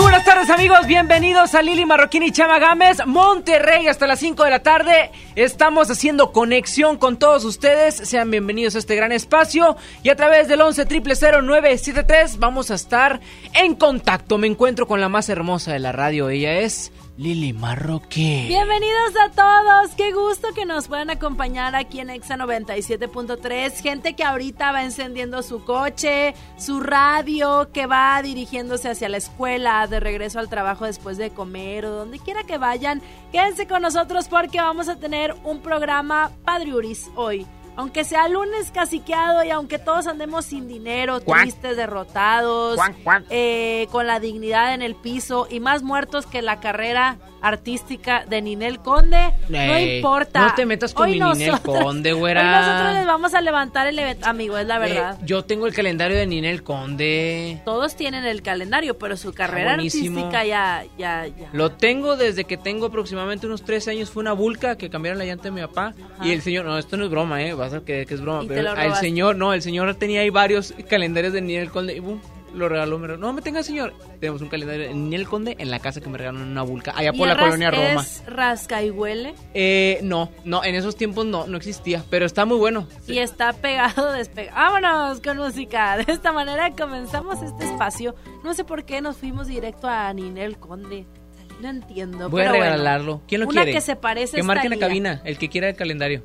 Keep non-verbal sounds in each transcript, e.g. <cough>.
Muy buenas tardes amigos, bienvenidos a Lili Marroquín y Chama Gámez, Monterrey hasta las 5 de la tarde. Estamos haciendo conexión con todos ustedes, sean bienvenidos a este gran espacio y a través del 11 973 vamos a estar en contacto. Me encuentro con la más hermosa de la radio, ella es Lili Marroquín. Bienvenidos a todos, qué gusto que nos puedan acompañar aquí en Exa 97.3. Gente que ahorita va encendiendo su coche, su radio, que va dirigiéndose hacia la escuela, de regreso al trabajo después de comer o donde quiera que vayan. Quédense con nosotros porque vamos a tener un programa Padriuris hoy aunque sea lunes caciqueado y aunque todos andemos sin dinero, tristes, derrotados, eh, con la dignidad en el piso y más muertos que la carrera artística de Ninel Conde, no importa. No te metas con mi Ninel Conde, güera. Hoy nosotros les vamos a levantar el evento, amigo, es la eh, verdad. yo tengo el calendario de Ninel Conde. Todos tienen el calendario, pero su carrera artística ya, ya, ya. Lo tengo desde que tengo aproximadamente unos 13 años. Fue una vulca que cambiaron la llanta de mi papá. Y el señor, no, esto no es broma, ¿eh? Vas a creer que es broma. pero el señor, no, el señor tenía ahí varios calendarios de Ninel Conde. Y boom, lo regaló. Me No me tenga, señor. Tenemos un calendario en el Conde en la casa que me regalaron en una vulca. Allá por la colonia Roma. ¿Es rasca y huele? Eh, no, no, en esos tiempos no, no existía. Pero está muy bueno. Y está pegado, <laughs> despegado. Vámonos con música. De esta manera comenzamos este espacio. No sé por qué nos fuimos directo a Ninel Conde. No entiendo. Voy a regalarlo. ¿Quién lo quiere? Una que se parece Que marque en la cabina, el que quiera el calendario.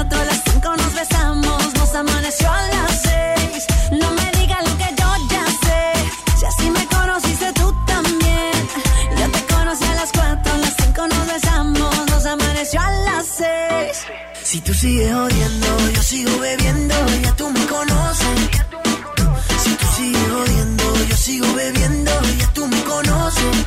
a las cinco nos besamos, nos amaneció a las seis. No me digas lo que yo ya sé, si así me conociste tú también. Yo te conocí a las cuatro, a las cinco nos besamos, nos amaneció a las seis. Si tú sigues odiando, yo sigo bebiendo, ya tú me conoces. Si tú sigues odiando, yo sigo bebiendo, ya tú me conoces.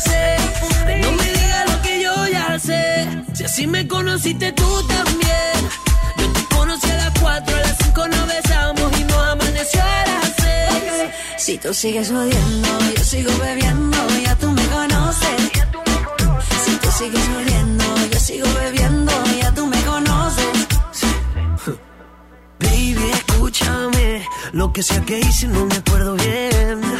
6. No me digas lo que yo ya sé. Si así me conociste tú también. Yo te conocí a las 4, a las 5 nos besamos y no amaneció a las 6. Si tú sigues odiando, yo sigo bebiendo, ya tú me conoces. Si tú sigues odiando, yo sigo bebiendo, ya tú me conoces. Baby, escúchame, lo que sea que hice no me acuerdo bien.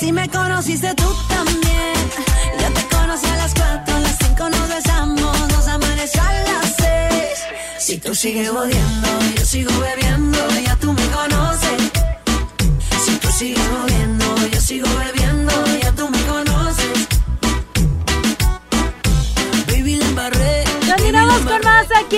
si me conociste tú también. Yo te conocí a las cuatro, a las cinco nos besamos, nos amaneció a las seis. Si tú sigues odiando, yo sigo bebiendo, ya tú me conoces. Si tú sigues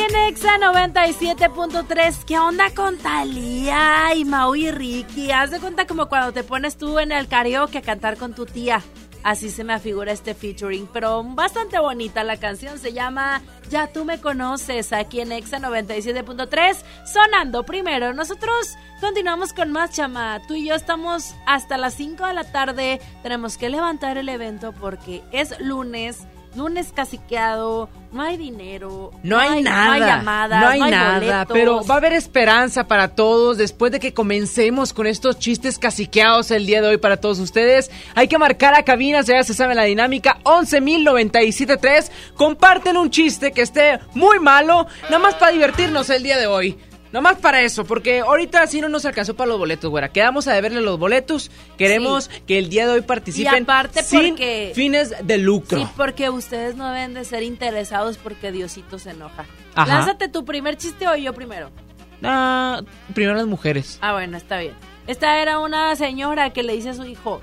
en Exa 97.3. ¿Qué onda con Talía y Mau y Ricky? Haz de cuenta como cuando te pones tú en el karaoke a cantar con tu tía. Así se me afigura este featuring, pero bastante bonita la canción. Se llama Ya tú me conoces aquí en Exa 97.3, sonando primero. Nosotros continuamos con más chama. Tú y yo estamos hasta las 5 de la tarde. Tenemos que levantar el evento porque es lunes lunes caciqueado, no hay dinero, no, hay, nada, no hay llamadas, no hay, nada, pero va a haber esperanza para todos después de que comencemos con estos chistes caciqueados el día de hoy para todos ustedes. Hay que marcar a cabinas, ya se sabe la dinámica, 11.097.3, comparten un chiste que esté muy malo, nada más para divertirnos el día de hoy. Nomás para eso, porque ahorita sí no nos alcanzó para los boletos, güera. Quedamos a deberle los boletos. Queremos que el día de hoy participen aparte sin fines de lucro. Sí, porque ustedes no deben de ser interesados porque Diosito se enoja. Lánzate tu primer chiste o yo primero. Ah, primero las mujeres. Ah, bueno, está bien. Esta era una señora que le dice a su hijo,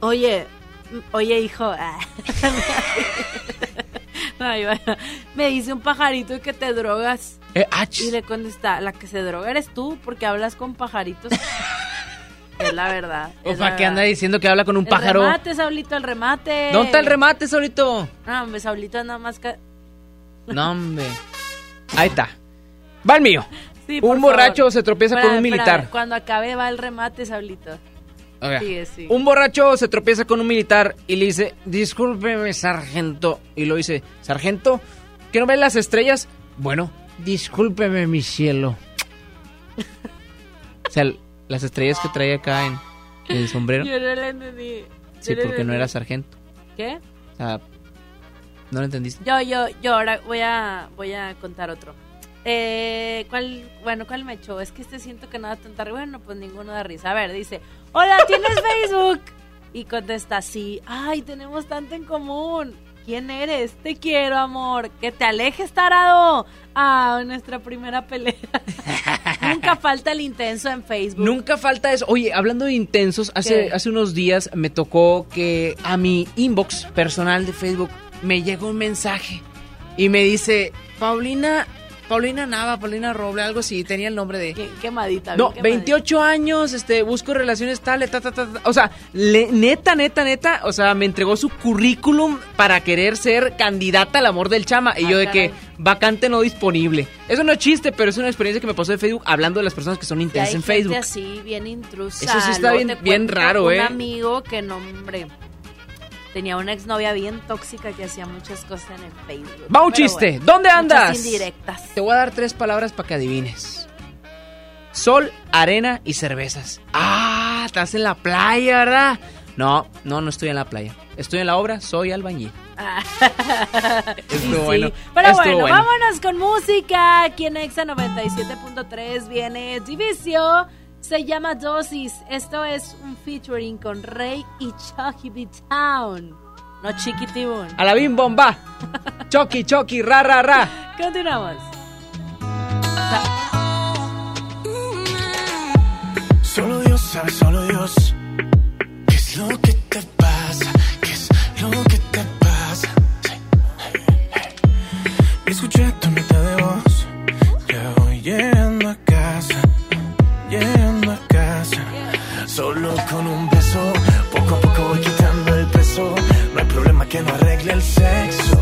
oye, oye hijo, ah". <laughs> <laughs> me dice un pajarito que te drogas. Eh, y le contesta, la que se droga eres tú porque hablas con pajaritos. <laughs> es la verdad. O sea, que anda diciendo que habla con un pájaro. El remate, Saulito, el remate. ¿Dónde está el remate, Saulito? No, hombre, Saulito nada más que... No, hombre. Ahí está. Va el mío. un borracho se tropieza con un militar. Cuando acabe va el remate, Saulito. Sí, Un borracho se tropieza con un militar y le dice, discúlpeme, sargento. Y lo dice, sargento, ¿que no ves las estrellas? Bueno, discúlpeme, mi cielo. o sea, las estrellas que traía acá en, el sombrero. Yo no lo entendí. Sí, porque no era sargento. ¿Qué? O sea, ¿no lo entendiste? Yo, yo, yo ahora voy a, voy a contar otro. Eh, ¿cuál, bueno, cuál me echó? Es que este siento que no da tanta risa. Bueno, pues ninguno da risa. A ver, dice, hola, ¿tienes <laughs> Facebook? Y contesta, sí. Ay, tenemos tanto en común. ¿Quién eres? Te quiero, amor. Que te alejes, tarado. Ah, nuestra primera pelea. <laughs> Nunca falta el intenso en Facebook. Nunca falta eso. Oye, hablando de intensos, hace, hace unos días me tocó que a mi inbox personal de Facebook me llegó un mensaje y me dice, Paulina, Paulina Nava, Paulina Roble, algo así, tenía el nombre de... Qué, quemadita. No, 28 años, este, busco relaciones tales, ta, ta, ta, O sea, neta, neta, neta, o sea, me entregó su currículum para querer ser candidata al amor del chama. Y yo de que, vacante no disponible. Eso no es chiste, pero es una experiencia que me pasó en Facebook hablando de las personas que son intensas en Facebook. así, bien intrusa. Eso sí está bien, bien raro, un ¿eh? Un amigo que nombre tenía una exnovia bien tóxica que hacía muchas cosas en el Facebook. Va un chiste. ¿Dónde andas? indirectas. Te voy a dar tres palabras para que adivines. Sol, arena y cervezas. Ah, estás en la playa, ¿verdad? No, no, no estoy en la playa. Estoy en la obra, soy albañil. Ah. Estuvo bueno. Pero bueno, vámonos con música. Aquí en Exa 97.3 viene Divicio se llama Dosis. Esto es un featuring con Rey y Chucky B Town. No Chiquitibun. A la bim bomba. Chucky, Chucky, ra, ra, ra. Continuamos. Solo Dios sabe, solo Dios. ¿Qué es lo que te pasa? ¿Qué es lo que te pasa? Escuché tu nota de voz. Ya voy. Llegando a casa. Solo con un beso. Poco a poco voy quitando el peso. No hay problema que no arregle el. Sexo,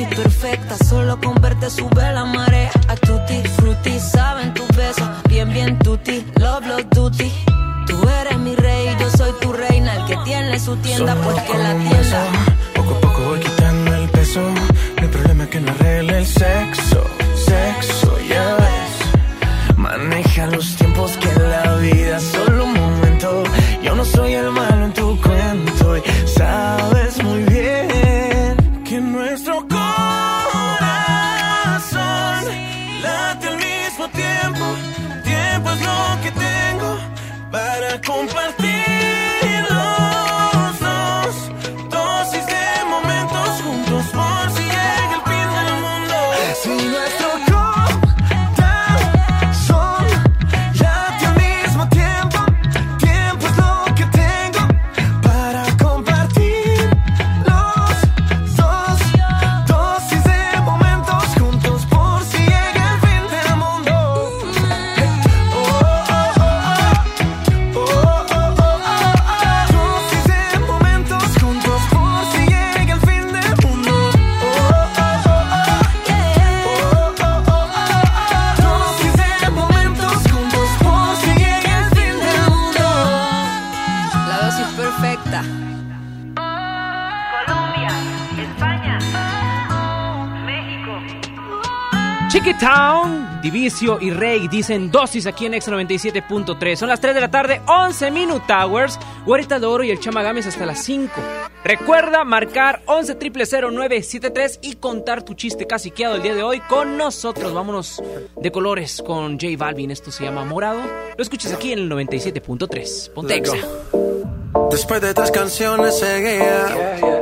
despierta, solo con verte sube la marea. A tutti, frutti, saben tu beso. Bien, bien, tutti, love, love, duty. Tú eres mi rey, yo soy tu reina. El que tiene su tienda, pues que la tienda. Divicio y Rey dicen dosis aquí en X97.3. Son las 3 de la tarde, 11 Minute Towers, Guarita de Oro y el Chamagames hasta las 5. Recuerda marcar 11 973 y contar tu chiste caciqueado el día de hoy con nosotros. Vámonos de colores con J Balvin. Esto se llama Morado. Lo escuchas aquí en el 97.3. Ponte Exa. Después de tres canciones seguía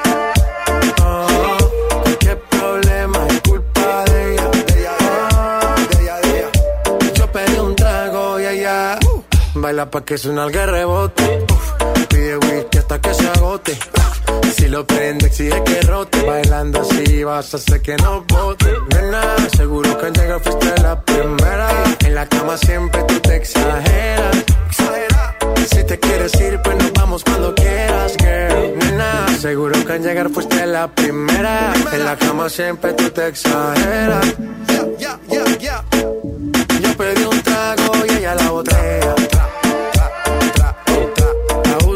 Baila pa' que suena el rebote. Uf, pide whisky hasta que se agote. Si lo prende, exige que rote. Bailando así vas a hacer que no bote. Nena, seguro que al llegar fuiste la primera. En la cama siempre tú te exageras. Exagera. Si te quieres ir, pues nos vamos cuando quieras, girl. Nena, seguro que al llegar fuiste la primera. En la cama siempre tú te exageras. Yeah, yeah, yeah, yeah. Yo pedí un trago y ella la botella.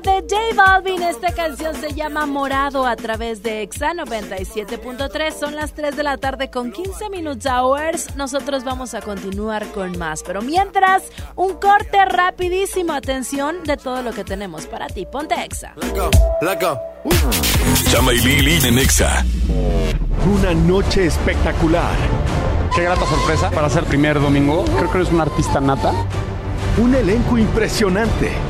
música de J Balvin, esta canción se llama Morado a través de Exa 97.3. Son las 3 de la tarde con 15 minutos hours. Nosotros vamos a continuar con más. Pero mientras, un corte rapidísimo. Atención de todo lo que tenemos para ti. Ponte Exa. Chama y Lili en Exa. Una noche espectacular. Qué grata sorpresa para ser primer domingo. Creo que eres un artista nata. Un elenco impresionante.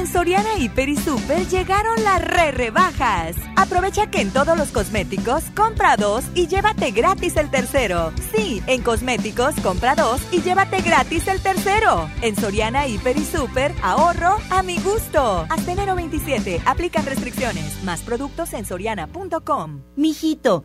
En Soriana Hiper y Super llegaron las re rebajas. Aprovecha que en todos los cosméticos compra dos y llévate gratis el tercero. Sí, en cosméticos compra dos y llévate gratis el tercero. En Soriana Hiper y Super, ahorro a mi gusto. Hasta enero 27, aplican restricciones. Más productos en soriana.com. Mijito.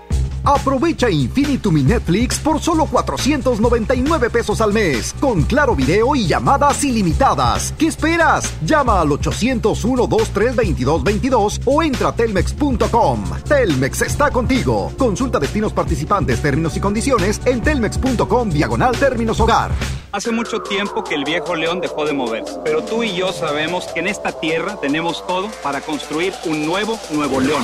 Aprovecha Infinitum Netflix por solo 499 pesos al mes, con claro video y llamadas ilimitadas. ¿Qué esperas? Llama al 801-232222 o entra a telmex.com. Telmex está contigo. Consulta destinos participantes, términos y condiciones en telmex.com diagonal términos hogar. Hace mucho tiempo que el viejo león dejó de moverse, pero tú y yo sabemos que en esta tierra tenemos todo para construir un nuevo Nuevo León.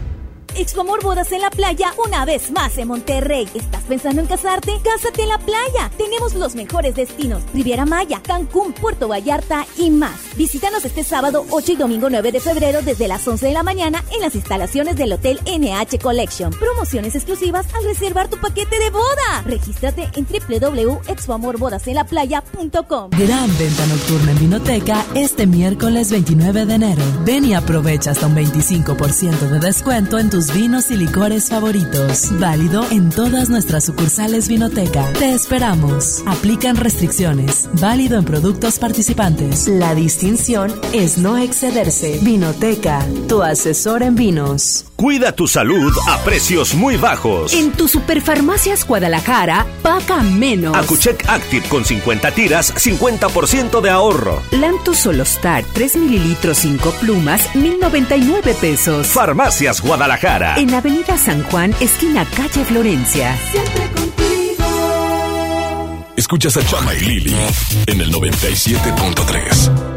Expomor Bodas en la Playa una vez más en Monterrey. ¿Estás pensando en casarte? Cásate en la playa. Tenemos los mejores destinos. Riviera Maya, Cancún, Puerto Vallarta y más. Visítanos este sábado 8 y domingo 9 de febrero desde las 11 de la mañana en las instalaciones del Hotel NH Collection. Promociones exclusivas al reservar tu paquete de boda. Regístrate en www.expoamorbodasenlaplaya.com. Gran venta nocturna en Vinoteca este miércoles 29 de enero. Ven y aprovecha hasta un 25% de descuento en tus vinos y licores favoritos. Válido en todas nuestras sucursales Vinoteca. Te esperamos. Aplican restricciones. Válido en productos participantes. La distinción es no excederse. Vinoteca, tu asesor en vinos. Cuida tu salud a precios muy bajos. En tu Superfarmacias Guadalajara, paga menos. Acucheck Active con 50 tiras, 50% de ahorro. Lantus Solostar, 3 mililitros, 5 plumas, 1099 pesos. Farmacias Guadalajara. En Avenida San Juan, esquina calle Florencia. Siempre contigo. Escuchas a Chama y Lili en el 97.3.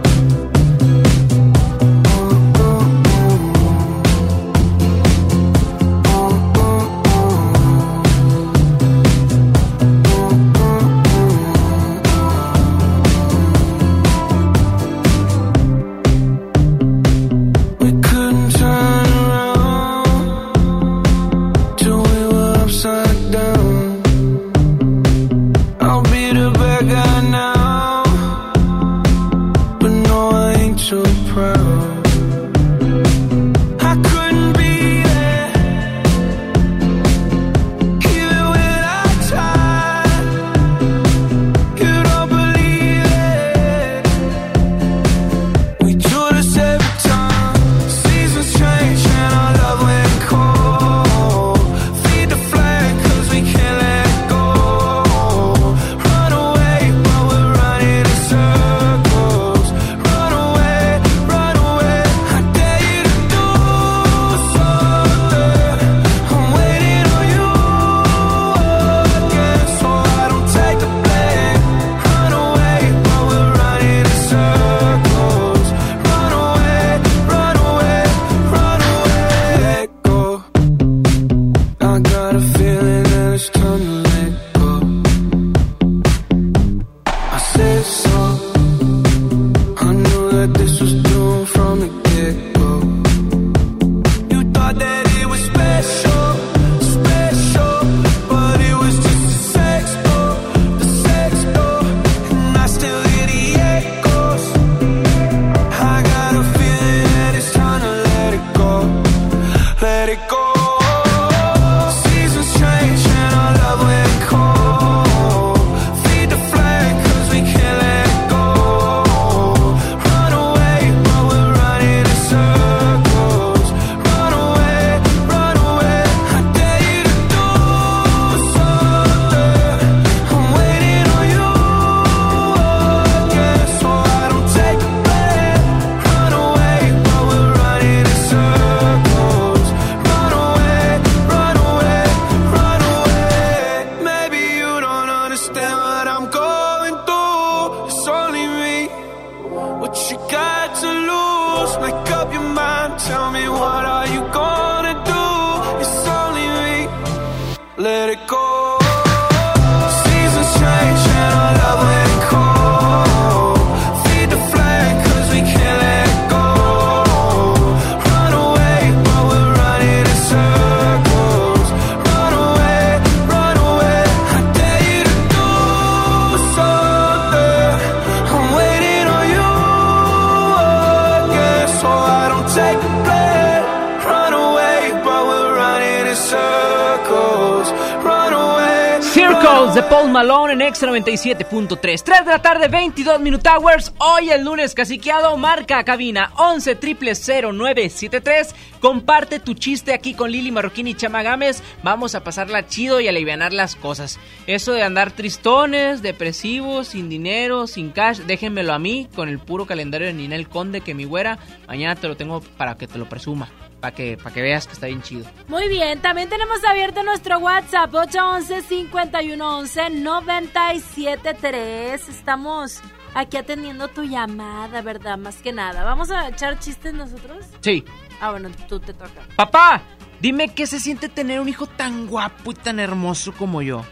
Circles de Paul Malone en Extra 97.3. 3 de la tarde, 22 Minute Hours. Hoy el lunes caciqueado. Marca cabina 11 0973. Comparte tu chiste aquí con Lili Marroquín y Chama Gámez. Vamos a pasarla chido y alivianar las cosas. Eso de andar tristones, depresivos, sin dinero, sin cash, déjenmelo a mí con el puro calendario de Ninel Conde que mi güera. Mañana te lo tengo para que te lo presuma. Para que, que veas que está bien chido. Muy bien, también tenemos abierto nuestro WhatsApp 811-511-973. Estamos aquí atendiendo tu llamada, ¿verdad? Más que nada. ¿Vamos a echar chistes nosotros? Sí. Ah, bueno, tú te toca. Papá, dime qué se siente tener un hijo tan guapo y tan hermoso como yo.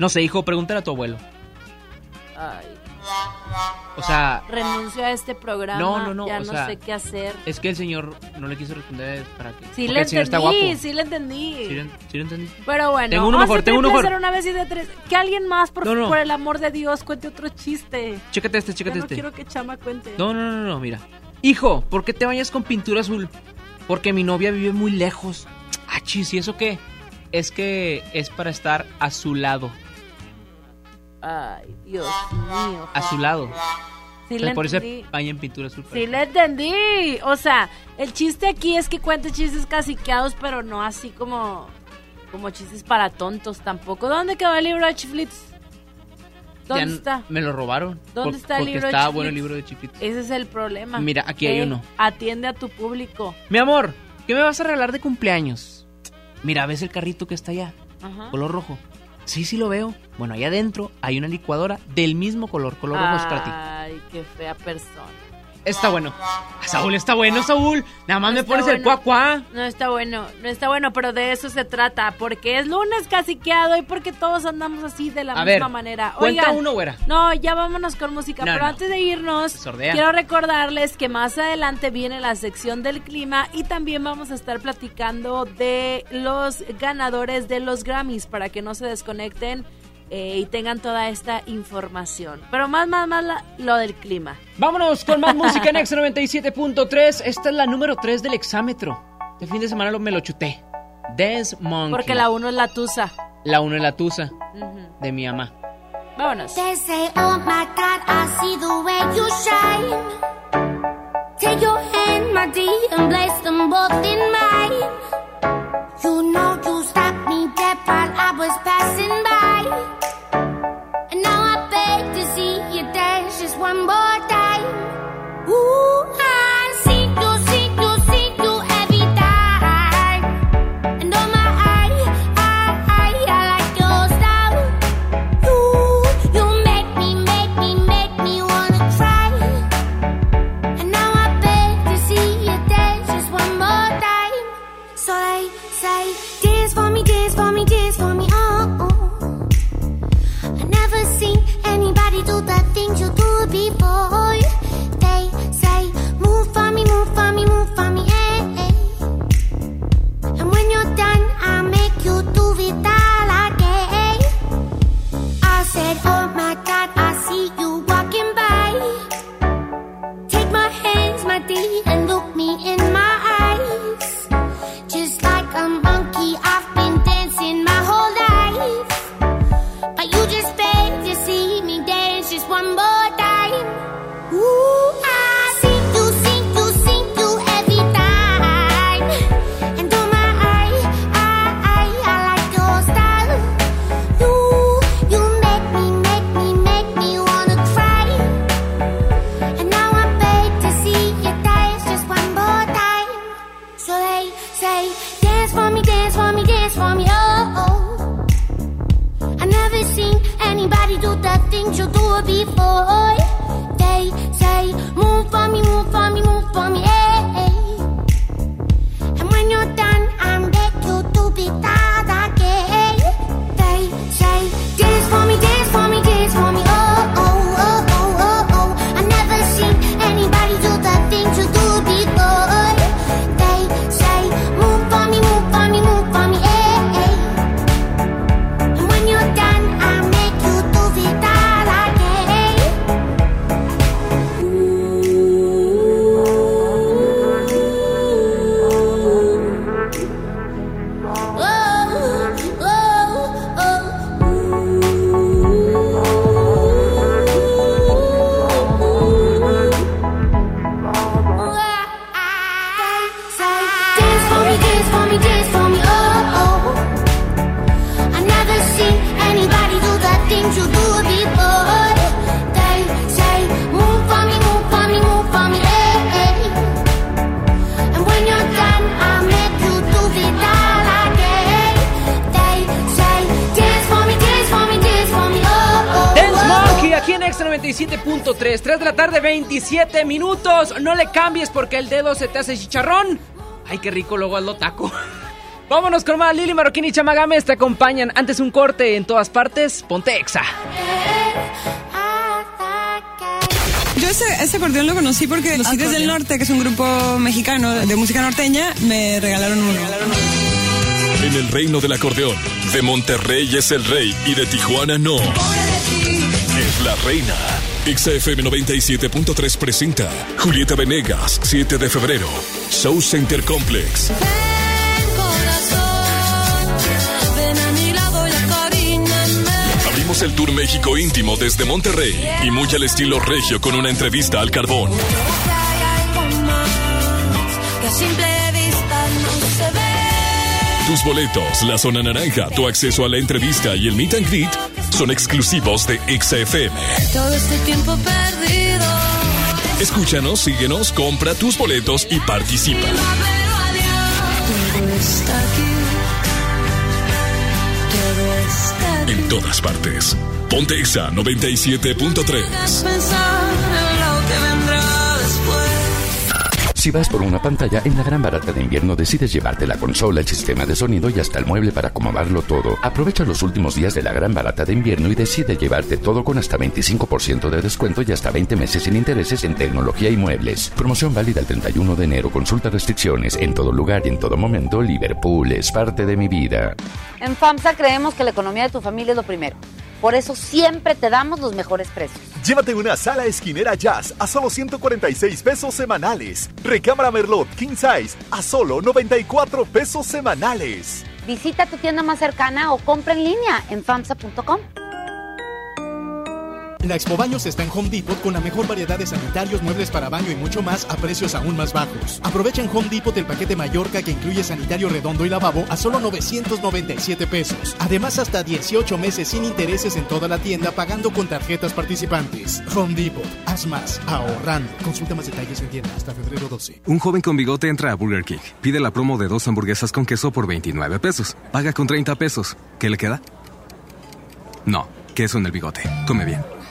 No sé, hijo, pregúntale a tu abuelo. Ay, O sea, renuncio a este programa. No, no, no, Ya o no sea, sé qué hacer. es que el señor no le quiso responder para que. Sí le señor está guapo. entendí, sí le entendí. Sí, le- sí le entendí. Pero bueno, Tengo uno vamos mejor, a tengo uno mejor. una vez y de tres. Que alguien más, por, No, no. por el amor de Dios, cuente otro chiste. Chécate este, Ya chécate no este. quiero que Chama cuente. No, no, no, no, mira. Hijo, ¿por qué te bañas con pintura azul? Porque mi novia vive muy lejos. Ah, chis, ¿y eso qué? Es que es para estar a su lado. Ay, Dios mío. A su lado. Sí le por eso entendí. se baña en pintura azul. Sí le entendí. O sea, el chiste aquí es que cuente chistes caciqueados, pero no así como como chistes para tontos tampoco. ¿Dónde quedó el libro de Chiflitos? ¿Dónde Ya está? Me lo robaron. ¿Dónde Por- está el libro de estaba Chiflitos? bueno el libro de Chiflitos. Ese es el problema. Mira, aquí hay uno. Atiende a tu público. Mi amor, ¿qué me vas a regalar de cumpleaños? Mira, ¿ves el carrito que está allá? Ajá. Color rojo. Sí, sí lo veo. Bueno, ahí adentro hay una licuadora del mismo color. Color rojo. Ay, qué fea persona. Está bueno. Saúl, está bueno, Saúl. Nada más me Está pones el bueno. cuá cuá. No está bueno, no está bueno, pero de eso se trata, porque es lunes caciqueado y porque todos andamos así de la A misma ver, manera. cuenta Oigan, uno, güera. No, ya vámonos con música, No, pero no. antes de irnos, Sordea. quiero recordarles que más adelante viene la sección del clima y también vamos a estar platicando de los ganadores de los Grammys para que no se desconecten eh, y tengan toda esta información. Pero más, más, más la- lo del clima. Vámonos con más música en <laughs> X 97.3. Esta es la número 3 del exámetro. El fin de semana lo, me lo chuté. Dance Monkey. Porque la uno es la tusa. La 1 es la tusa Ujú. de mi mamá. Vámonos. They say, oh my God, I see the way you shine. Take your hand, my dear, and place them both in mine. You know you stopped me dead while I was passing by. Se te hace chicharrón. Ay, qué rico luego al taco. <laughs> Vámonos con más. Lili Marroquín y Chamagames te acompañan. Antes un corte en todas partes. Ponte exa. Yo ese, ese acordeón lo conocí porque los Tigres del Norte, que es un grupo mexicano de música norteña, me regalaron uno. En el reino del acordeón, de Monterrey es el rey y de Tijuana no. Es la reina. XFM 97.3 presenta Julieta Venegas, 7 de febrero. Show Center Complex. Abrimos el Tour México íntimo desde Monterrey y muy al estilo regio con una entrevista al carbón. Tus boletos, la zona naranja, tu acceso a la entrevista y el meet and greet son exclusivos de XFM. Todo este tiempo perdido. Escúchanos, síguenos, compra tus boletos y participa. En todas partes. Ponte Exa 97.3. Si vas por una pantalla, en la gran barata de invierno decides llevarte la consola, el sistema de sonido y hasta el mueble para acomodarlo todo. Aprovecha los últimos días de la gran barata de invierno y decide llevarte todo con hasta 25% de descuento y hasta 20 meses sin intereses en tecnología y muebles. Promoción válida el 31 de enero. Consulta restricciones. En todo lugar y en todo momento, Liverpool es parte de mi vida. En FAMSA creemos que la economía de tu familia es lo primero. Por eso siempre te damos los mejores precios. Llévate una sala esquinera jazz a solo 146 pesos semanales. Recámara Merlot King Size a solo 94 pesos semanales. Visita tu tienda más cercana o compra en línea en FAMSA.com. La Expo Baños está en Home Depot con la mejor variedad de sanitarios, muebles para baño y mucho más a precios aún más bajos. Aprovecha en Home Depot el paquete Mallorca que incluye sanitario redondo y lavabo a solo 997 pesos. Además, hasta 18 meses sin intereses en toda la tienda pagando con tarjetas participantes. Home Depot, haz más, ahorrando. Consulta más detalles en tienda hasta febrero 12. Un joven con bigote entra a Burger King. Pide la promo de dos hamburguesas con queso por 29 pesos. Paga con 30 pesos. ¿Qué le queda? No, queso en el bigote. Come bien.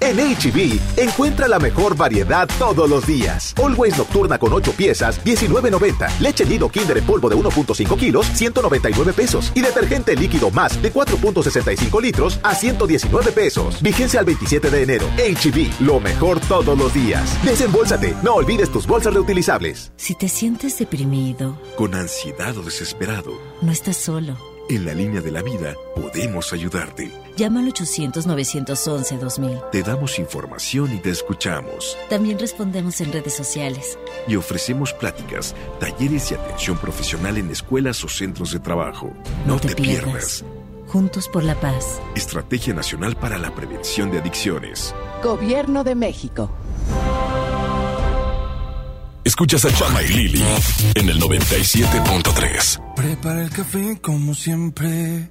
En HB, encuentra la mejor variedad todos los días. Always Nocturna con 8 piezas, 19.90. Leche Nido Kinder en polvo de 1.5 kilos, 199 pesos. Y detergente líquido más de 4.65 litros a 119 pesos. Vigencia al 27 de enero. HB, lo mejor todos los días. Desembolsate, no olvides tus bolsas reutilizables. Si te sientes deprimido, Con ansiedad o desesperado, no estás solo. en la línea de la vida podemos ayudarte. Llama al 800-911-2000. Te damos información y te escuchamos. También respondemos en redes sociales. Y ofrecemos pláticas, talleres y atención profesional en escuelas o centros de trabajo. No, te, pierdas. Juntos por la paz. Estrategia Nacional para la Prevención de Adicciones. Gobierno de México. Escuchas a Chama y Lili en el 97.3. Prepara el café como siempre,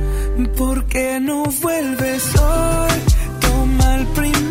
¿Por qué no vuelves hoy? Toma el primer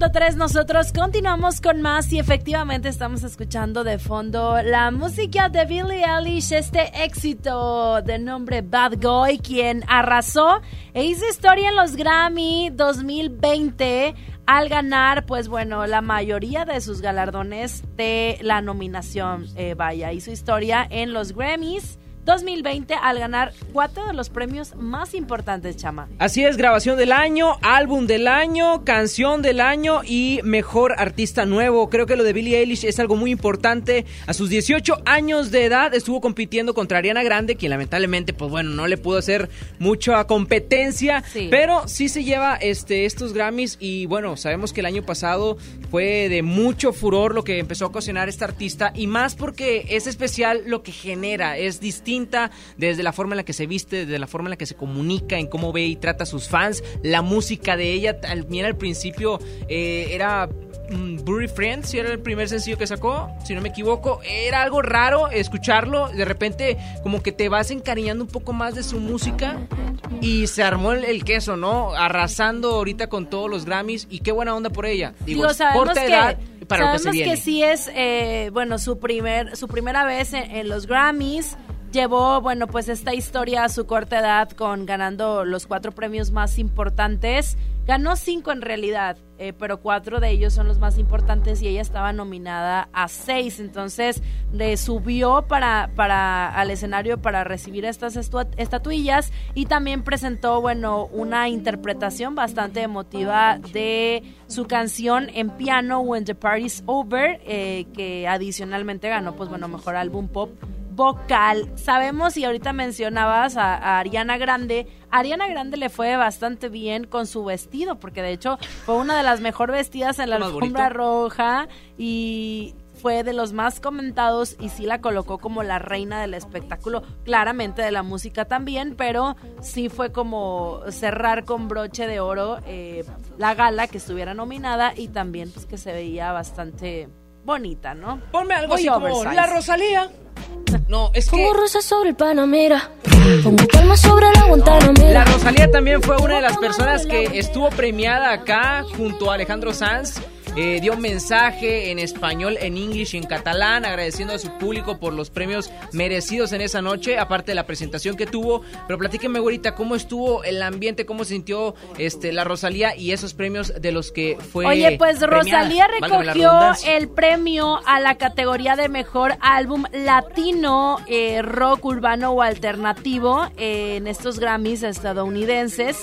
97.3. Nosotros continuamos con más y efectivamente estamos escuchando de fondo la música de Billie Eilish, este éxito de nombre Bad Guy, quien arrasó e hizo historia en los Grammy 2020 al ganar, pues bueno, la mayoría de sus galardones de la nominación. Eh, vaya, hizo historia en los Grammys 2020 al ganar cuatro de los premios más importantes, Chama. Así es, grabación del año, álbum del año, canción del año y mejor artista nuevo. Creo que lo de Billie Eilish es algo muy importante. A sus 18 años de edad estuvo compitiendo contra Ariana Grande, quien lamentablemente, pues bueno, no le pudo hacer mucha competencia, Sí. pero sí se lleva este, estos Grammys y bueno, sabemos que el año pasado fue de mucho furor lo que empezó a ocasionar esta artista y más porque es especial lo que genera, es desde la forma en la que se viste, desde la forma en la que se comunica, en cómo ve y trata a sus fans, la música de ella, mira al principio eh, era mm, Bury Friends, si era el primer sencillo que sacó, si no me equivoco, era algo raro escucharlo, de repente como que te vas encariñando un poco más de su música y se armó el, el queso, ¿no? Arrasando ahorita con todos los Grammys y qué buena onda por ella. Digo, Digo, sabemos que, edad para lo que se sabemos viene. que sí es, eh, bueno, su primer, su primera vez en, en los Grammys. Llevó, bueno, pues esta historia a su corta edad con ganando los cuatro premios más importantes. Ganó cinco en realidad, eh, pero cuatro de ellos son los más importantes y ella estaba nominada a seis. Entonces le subió para, para al escenario para recibir estas estatuillas y también presentó, bueno, una interpretación bastante emotiva de su canción en piano When the Party's Over, eh, que adicionalmente ganó, pues bueno, mejor álbum pop vocal. Sabemos y ahorita mencionabas a, a Ariana Grande. A Ariana Grande le fue bastante bien con su vestido, porque de hecho fue una de las mejor vestidas en la alfombra bonito. roja y fue de los más comentados y sí la colocó como la reina del espectáculo, claramente de la música también, pero sí fue como cerrar con broche de oro eh, la gala que estuviera nominada y también pues que se veía bastante bonita, ¿no? Ponme algo Muy así como la Rosalía. No, es que Pongo rosas sobre el Panamera. Pongo palmas sobre la Guantanamera. La Rosalía también fue una de las personas que estuvo premiada acá junto a Alejandro Sanz. Eh, dio un mensaje en español, en inglés y en catalán, agradeciendo a su público por los premios merecidos en esa noche, aparte de la presentación que tuvo. Pero platíqueme, güerita, cómo estuvo el ambiente, cómo se sintió este, la Rosalía y esos premios de los que fue. Oye, pues premiada. Rosalía recogió el premio a la categoría de mejor álbum latino, eh, rock urbano o alternativo eh, en estos Grammys estadounidenses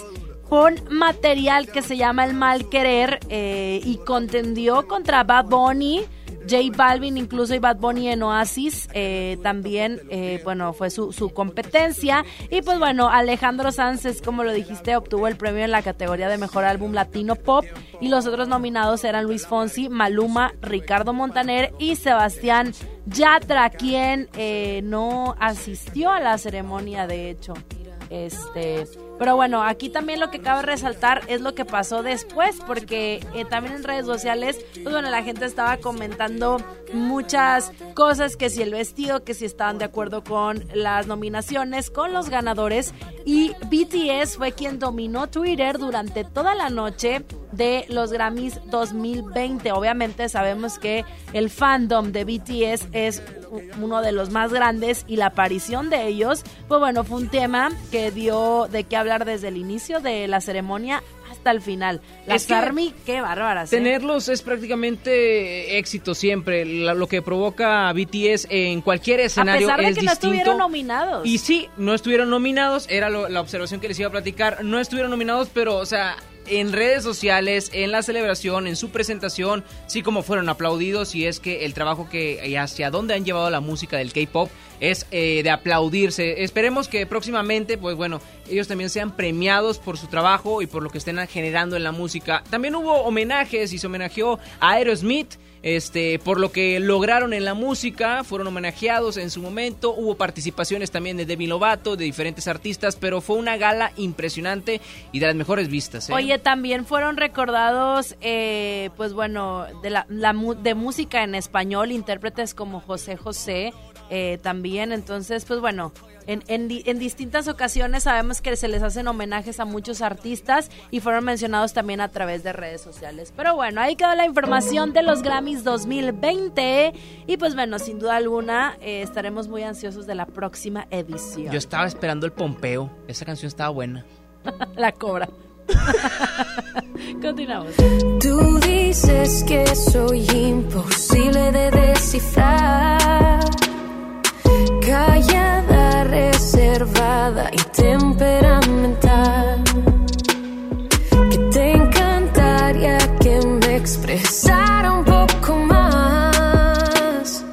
con material que se llama El Mal Querer eh, y contendió contra Bad Bunny. J Balvin, incluso y Bad Bunny en Oasis, eh, también, eh, bueno, fue su, su competencia. Y pues bueno, Alejandro Sanz, como lo dijiste, obtuvo el premio en la categoría de Mejor Álbum Latino Pop. Y los otros nominados eran Luis Fonsi, Maluma, Ricardo Montaner y Sebastián Yatra, quien eh, no asistió a la ceremonia, de hecho. Este, pero bueno, aquí también lo que cabe resaltar es lo que pasó después, porque eh, también en redes sociales, pues bueno, la gente estaba comentando muchas cosas, que si el vestido, que si estaban de acuerdo con las nominaciones, con los ganadores, y BTS fue quien dominó Twitter durante toda la noche de los Grammys 2020. Obviamente sabemos que el fandom de BTS es uno de los más grandes y la aparición de ellos, pues bueno, fue un tema que dio de qué hablar desde el inicio de la ceremonia hasta el final. Las Es que Army, qué bárbaras. ¿eh? Tenerlos es prácticamente éxito siempre. Lo que provoca BTS en cualquier A escenario pesar de es que no estuvieron nominados. Y sí, no estuvieron nominados, era lo- la observación que les iba a platicar. No estuvieron nominados, pero, o sea, en redes sociales, en la celebración, en su presentación, sí como fueron aplaudidos y es que el trabajo que y hacia dónde han llevado la música del K-pop es eh, de aplaudirse. Esperemos que próximamente, pues bueno, ellos también sean premiados por su trabajo y por lo que estén generando en la música. También hubo homenajes y se homenajeó a Aerosmith. Este, por lo que lograron en la música, fueron homenajeados en su momento, hubo participaciones también de Demi Lovato, de diferentes artistas, pero fue una gala impresionante y de las mejores vistas. ¿eh? Oye, también fueron recordados, eh, pues bueno, de, la, la de música en español, intérpretes como José José eh, también. Entonces, pues bueno, en, en en distintas ocasiones sabemos que se les hacen homenajes a muchos artistas y fueron mencionados también a través de redes sociales. Pero bueno, ahí quedó la información de los Grammys 2020 y pues bueno, sin duda alguna eh, estaremos muy ansiosos de la próxima edición. Yo estaba esperando el Pompeo, esa canción estaba buena. <laughs> la cobra. <laughs> Continuamos. Tú dices que soy imposible de descifrar. Callada, reservada y temperamental. Que te encantaría que me expresara un poco más.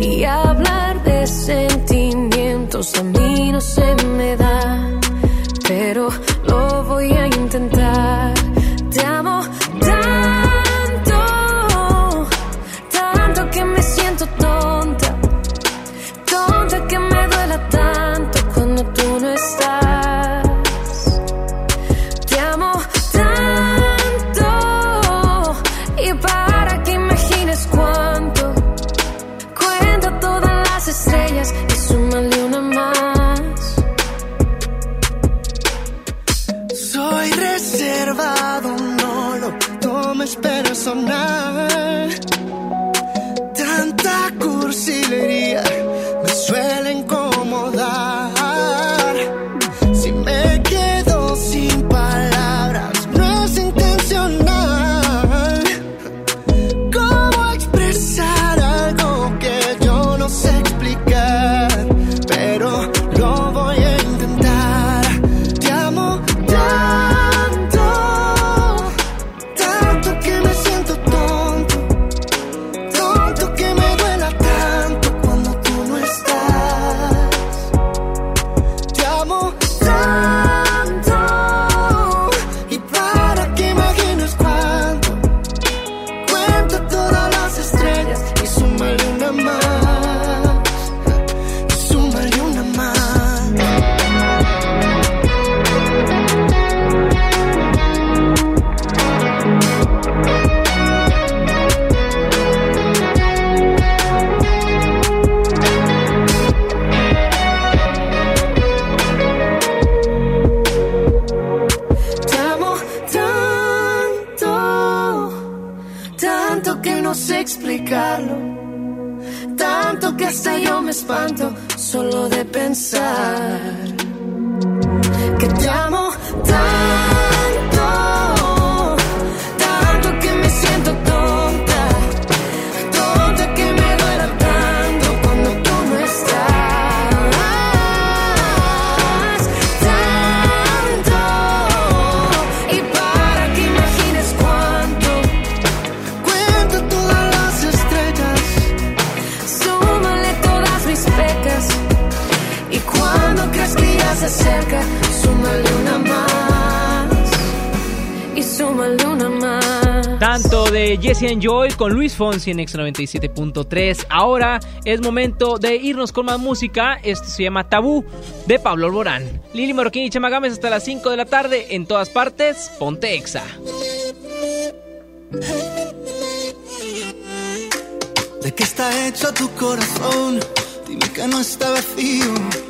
Y hablar de sentimientos a mí no se me da. Pero Luis Fonsi en X97.3. Ahora es momento de irnos con más música. Esto se llama Tabú de Pablo Alborán. Lili Marroquín y Chamagames hasta las 5 de la tarde en todas partes. Ponte Exa. ¿De qué está hecho tu corazón? Dime que no está vacío.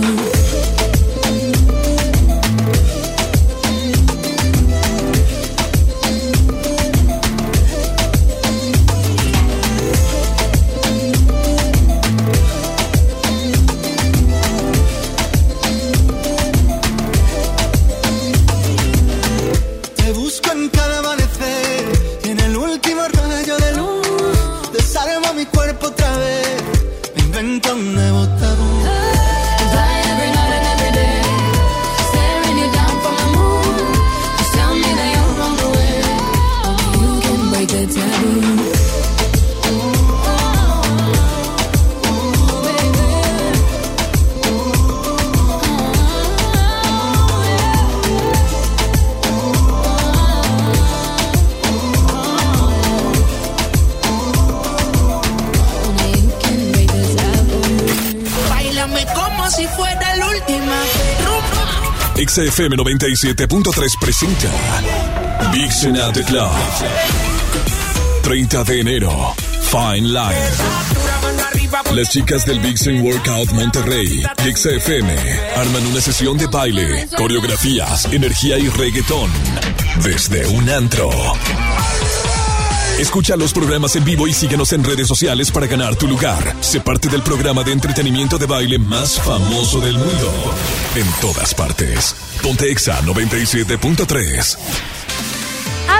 The XFM 97.3 presenta Vixen at the Club. 30 de enero, Fine Line. Las chicas del Vixen Workout Monterrey y XFM arman una sesión de baile, coreografías, energía y reggaetón desde un antro. Escucha los programas en vivo y síguenos en redes sociales para ganar tu lugar. Sé parte del programa de entretenimiento de baile más famoso del mundo. En todas partes. Ponte Exa 97.3.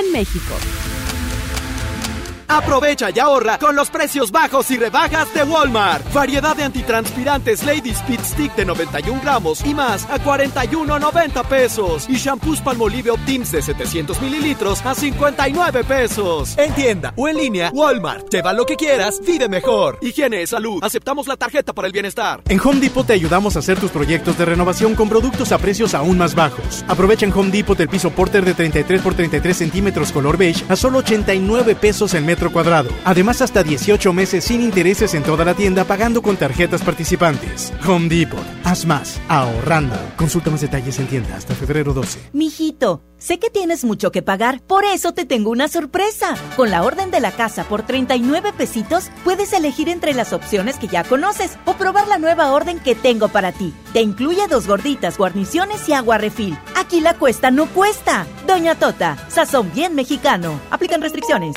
en México. Aprovecha y ahorra con los precios bajos y rebajas de Walmart. Variedad de antitranspirantes Lady Speed Stick de 91 gramos y más a 41.90 pesos. Y shampoos Palmolive Optims de 700 mililitros a 59 pesos. En tienda o en línea, Walmart. Lleva lo que quieras, vive mejor. Higiene, salud. Aceptamos la tarjeta para el bienestar. En Home Depot te ayudamos a hacer tus proyectos de renovación con productos a precios aún más bajos. Aprovecha en Home Depot el piso Porter de 33 por 33 centímetros color beige a solo 89 pesos el metro cuadrado. Además, hasta 18 meses sin intereses en toda la tienda pagando con tarjetas participantes. Home Depot. Haz más. Ahorrando. Consulta más detalles en tienda hasta febrero 12. Mijito, sé que tienes mucho que pagar, por eso te tengo una sorpresa. Con la orden de la casa por 39 pesitos, puedes elegir entre las opciones que ya conoces o probar la nueva orden que tengo para ti. Te incluye dos gorditas, guarniciones y agua refil. Aquí la cuesta no cuesta. Doña Tota, sazón bien mexicano. Aplican restricciones.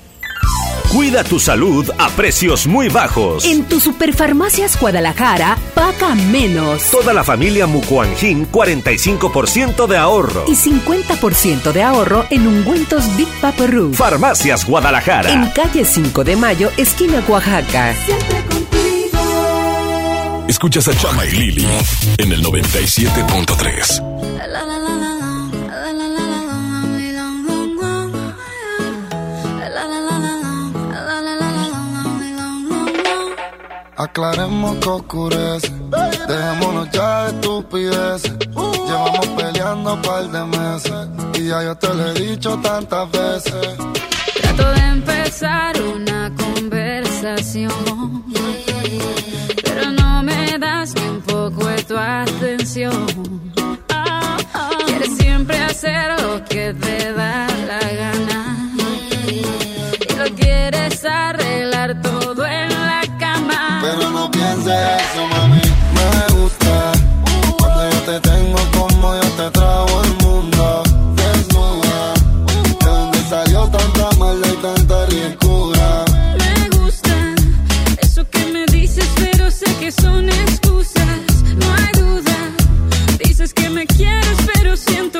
Cuida tu salud a precios muy bajos. En tu Superfarmacias Guadalajara, paga menos. Toda la familia Mucuanjin, 45% de ahorro. Y 50% de ahorro en ungüentos Big Papa Roo. Farmacias Guadalajara. En calle 5 de Mayo, esquina Oaxaca. Escuchas a Chama y Lili en el 97.3. Aclaremos que oscurece. Dejémonos ya de estupideces. Llevamos peleando un par de meses. Y ya yo te lo he dicho tantas veces. Trato de empezar una conversación, pero no me das ni un poco de tu atención. Quieres siempre hacer lo que te da la gana y lo quieres arreglar todo no pienses eso, mami. Me gusta cuando yo te tengo como yo te trago el mundo. Desnuda, de donde salió tanta maldad y tanta ricura. Me gusta eso que me dices, pero sé que son excusas. No hay duda. Dices que me quieres, pero siento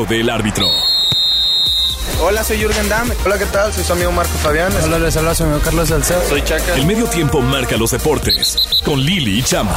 el pitazo del árbitro. Hola, soy Jürgen Damm. Hola, ¿qué tal? Soy su amigo Marco Fabián. Hola, les habla su amigo Carlos Salcedo. Soy Chaca. El medio tiempo marca los deportes con Lili y Chama.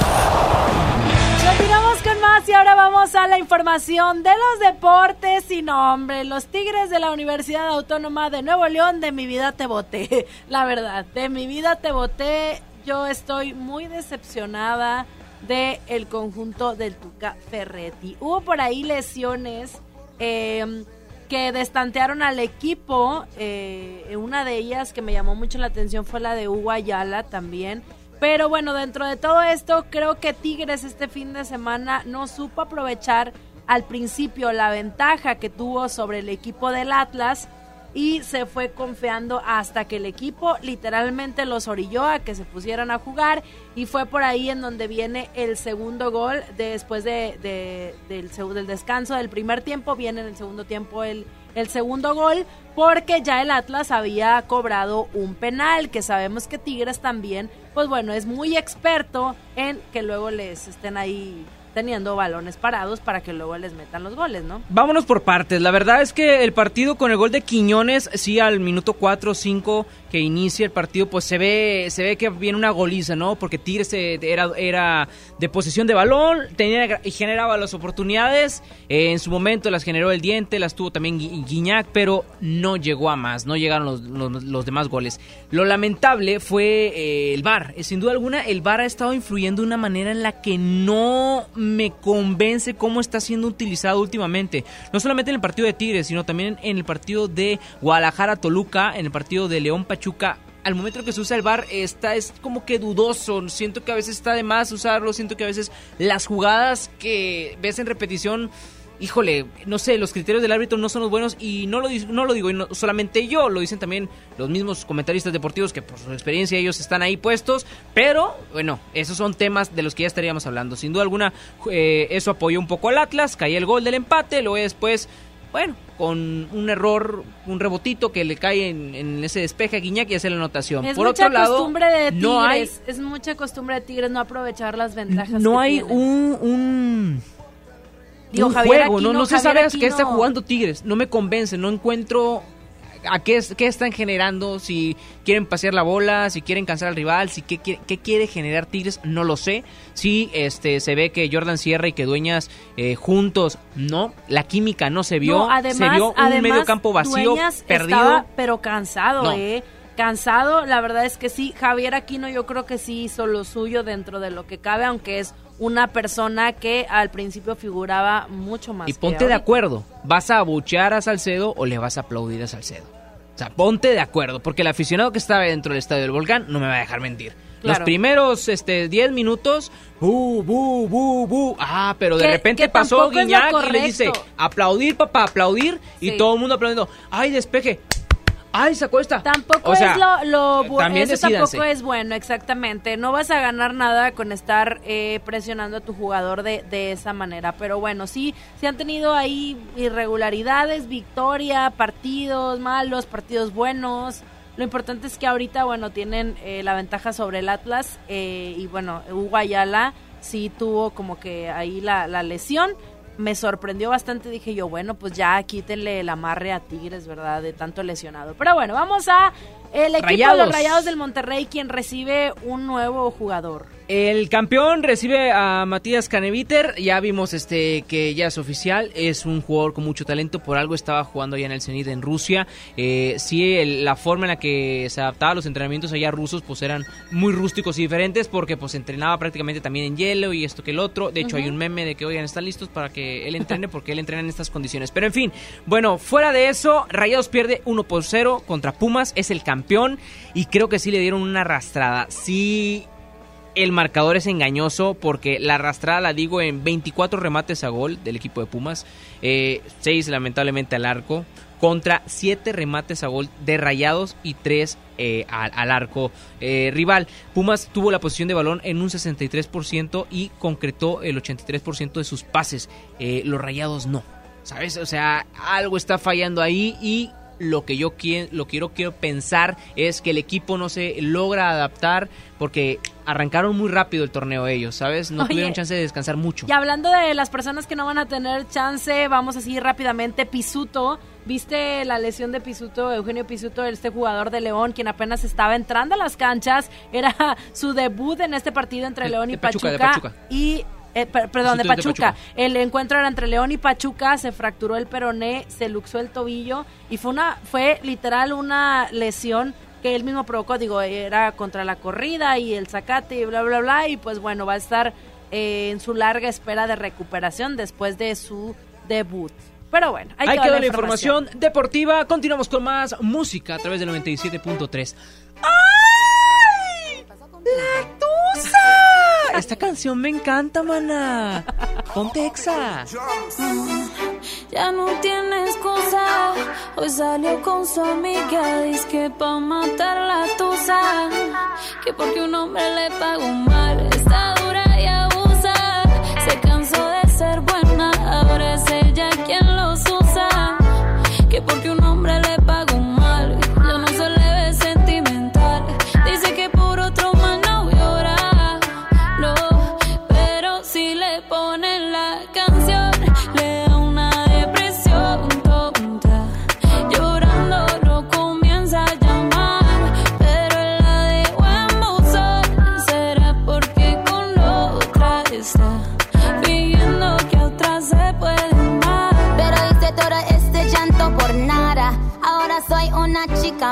Continuamos con más y ahora vamos a la información de los deportes y no, hombre, los Tigres de la Universidad Autónoma de Nuevo León, de mi vida te voté, <laughs> la verdad, de mi vida te voté, yo estoy muy decepcionada de el conjunto del Tuca Ferretti. Hubo por ahí lesiones eh, que destantearon al equipo, eh, una de ellas que me llamó mucho la atención fue la de Hugo Ayala también. Pero bueno, dentro de todo esto, creo que Tigres este fin de semana no supo aprovechar al principio la ventaja que tuvo sobre el equipo del Atlas y se fue confiando hasta que el equipo literalmente los orilló a que se pusieran a jugar y fue por ahí en donde viene el segundo gol después de, de- del, del descanso del primer tiempo, viene en el segundo tiempo el segundo gol porque ya el Atlas había cobrado un penal que sabemos que Tigres también pues bueno es muy experto en que luego les estén ahí teniendo balones parados para que luego les metan los goles, ¿no? Vámonos por partes. La verdad es que el partido con el gol de Quiñones, sí, al minuto 4 o 5 que inicia el partido, pues se ve, se ve que viene una goliza, ¿no? Porque Tigres eh, era, era de posesión de balón, tenía y generaba las oportunidades. eh, en su momento las generó el diente, las tuvo también Gui- Guiñac, pero no llegó a más, no llegaron los, los- demás goles. Lo lamentable fue eh, el VAR. Sin duda alguna, el VAR ha estado influyendo de una manera en la que no me convence cómo está siendo utilizado últimamente. No solamente en el partido de Tigres, sino también en el partido de Guadalajara-Toluca, en el partido de León-Pachuca. Al momento que se usa el VAR está es como que dudoso, siento que a veces está de más usarlo, siento que a veces las jugadas que ves en repetición híjole, no sé, los criterios del árbitro no son los buenos y no lo, no lo digo y no solamente yo, lo dicen también los mismos comentaristas deportivos que por su experiencia ellos están ahí puestos, pero bueno, esos son temas de los que ya estaríamos hablando. Sin duda alguna, eh, eso apoyó un poco al Atlas, caía el gol del empate, luego después, bueno, con un error, un rebotito que le cae en, en ese despeje a Guiñac y hace la anotación. Es por mucha otro lado, costumbre de Tigres, no hay es mucha costumbre de Tigres no aprovechar las ventajas no que hay tienen. un, un, Digo, un Javier juego, no, Aquino- no se Javier sabe a qué está jugando Tigres, no me convence, no encuentro a qué, es- qué están generando, si quieren pasear la bola, si quieren cansar al rival, si qué, quiere- qué quiere generar Tigres, no lo sé. Sí, este, se ve que Jordan Sierra y que Dueñas eh, juntos, no, la química no se vio, No, además, se vio un además, medio campo vacío, Dueñas perdido. estaba, pero cansado, No. ¿eh? Cansado, la verdad es que sí. Javier Aquino yo creo que sí hizo lo suyo dentro de lo que cabe, aunque es una persona que al principio figuraba mucho más. Y que ponte de acuerdo, ¿vas a abuchear a Salcedo o le vas a aplaudir a Salcedo? O sea, ponte de acuerdo, porque el aficionado que estaba dentro del estadio del Volcán no me va a dejar mentir. Los primeros este 10 minutos, bu, bu, bu, bu. Ah, pero de repente pasó Guiñac y le dice, aplaudir, papá, aplaudir. Y todo el mundo aplaudiendo, ¡ay, despeje! ¡Ay, sacó esta! Tampoco O sea, es lo, lo bu- también eso decídanse. tampoco es bueno, exactamente. No vas a ganar nada con estar eh, presionando a tu jugador de, de esa manera. Pero bueno, sí, sí han tenido ahí irregularidades, victoria, partidos malos, partidos buenos. Lo importante es que ahorita, bueno, tienen eh, la ventaja sobre el Atlas eh, y bueno, Hugo Ayala sí tuvo como que ahí la, la lesión. Me sorprendió bastante, dije yo, bueno, pues ya quítenle el amarre a Tigres, ¿verdad? De tanto lesionado. Pero bueno, vamos a el equipo de los Rayados del Monterrey, quien recibe un nuevo jugador. El campeón recibe a Matías Caneviter. Ya vimos este que ya es oficial. Es un jugador con mucho talento. Por algo estaba jugando allá en el Zenit en Rusia. Eh, sí, el- la forma en la que se adaptaba a los entrenamientos allá rusos, pues eran muy rústicos y diferentes porque pues entrenaba prácticamente también en hielo y esto que el otro. De hecho, hay un meme de que oigan están listos para que él entrene porque él entrena en estas condiciones. Pero en fin, bueno, fuera de eso, Rayados pierde 1 por 0 contra Pumas. Es el campeón y creo que sí le dieron una arrastrada. Sí el marcador es engañoso porque la arrastrada la digo en 24 remates a gol del equipo de Pumas, 6 lamentablemente al arco, contra 7 remates a gol de Rayados y 3 al, al arco eh, rival. Pumas tuvo la posición de balón en un 63% y concretó el 83% de sus pases. Eh, los Rayados no. ¿Sabes? O sea, algo está fallando ahí y lo que yo quiero, lo que yo quiero pensar es que el equipo no se logra adaptar porque arrancaron muy rápido el torneo ellos, ¿sabes? No Oye. tuvieron chance de descansar mucho. Y hablando de las personas que no van a tener chance, vamos así rápidamente. Pisuto, ¿viste la lesión de Pisuto, Eugenio Pisuto, este jugador de León, quien apenas estaba entrando a las canchas? Era su debut en este partido entre De- León y de Pachuca, de Pachuca. Pachuca. Y, eh, per- perdón, de Pachuca. El encuentro era entre León y Pachuca, se fracturó el peroné, se luxó el tobillo y fue una, fue literal una lesión que él mismo provocó, digo, era contra la corrida y el zacate y bla, bla, bla, y pues bueno, va a estar eh, en su larga espera de recuperación después de su debut. Pero bueno, ahí Hay quedó que dar la información deportiva. Continuamos con más música a través del 97.3. ¡Ay! Esta canción me encanta, mana. Ponte exa. Ya no tiene excusa. Hoy salió con su amiga. Dice que pa' matar la tusa. Que porque un hombre le pagó mal.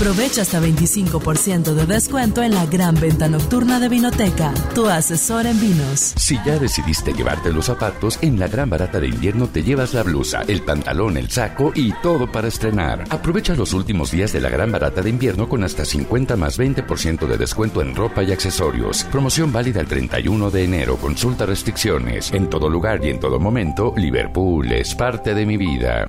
Aprovecha hasta 25% de descuento en la gran venta nocturna de Vinoteca, tu asesor en vinos. Si ya decidiste llevarte los zapatos, en la gran barata de invierno te llevas la blusa, el pantalón, el saco y todo para estrenar. Aprovecha los últimos días de la gran barata de invierno con hasta 50 más 20% de descuento en ropa y accesorios. Promoción válida el 31 de enero. Consulta restricciones. En todo lugar y en todo momento, Liverpool es parte de mi vida.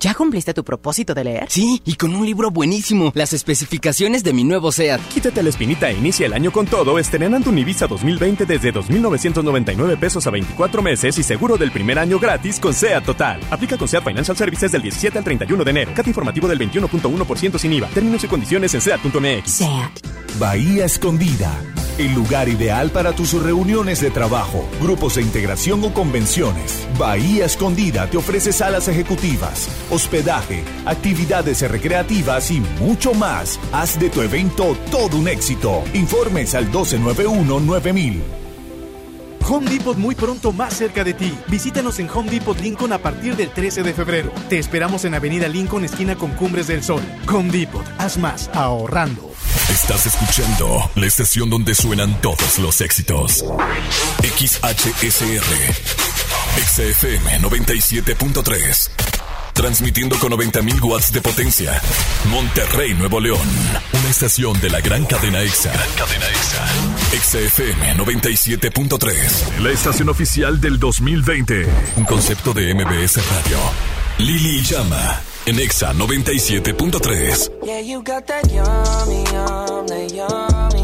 ¿Ya cumpliste tu propósito de leer? Sí, y con un libro buenísimo. Las especificaciones de mi nuevo SEAT. Quítate la espinita e inicia el año con todo estrenando un Ibiza 2020 desde 2.999 pesos a 24 meses y seguro del primer año gratis con SEAT Total. Aplica con SEAT Financial Services del 17 al 31 de enero. Cat informativo del 21.1% sin IVA. Términos y condiciones en SEAT.mx. SEAT. Bahía Escondida. El lugar ideal para tus reuniones de trabajo, grupos de integración o convenciones. Bahía Escondida te ofrece salas ejecutivas, hospedaje, actividades recreativas y mucho más. Haz de tu evento todo un éxito. Informes al 1291-9000. Home Depot muy pronto más cerca de ti. Visítanos en Home Depot Lincoln a partir del 13 de febrero. Te esperamos en Avenida Lincoln, esquina con Cumbres del Sol. Home Depot, haz más ahorrando. Estás escuchando la estación donde suenan todos los éxitos. XHSR. XFM 97.3. Transmitiendo con 90.000 watts de potencia. Monterrey, Nuevo León. Una estación de la gran cadena EXA. Gran cadena EXA. XFM 97.3. La estación oficial del 2020. Un concepto de MBS Radio. Lili Llama. En EXA 97.3. Yeah, you got that yummy, yum, that yummy,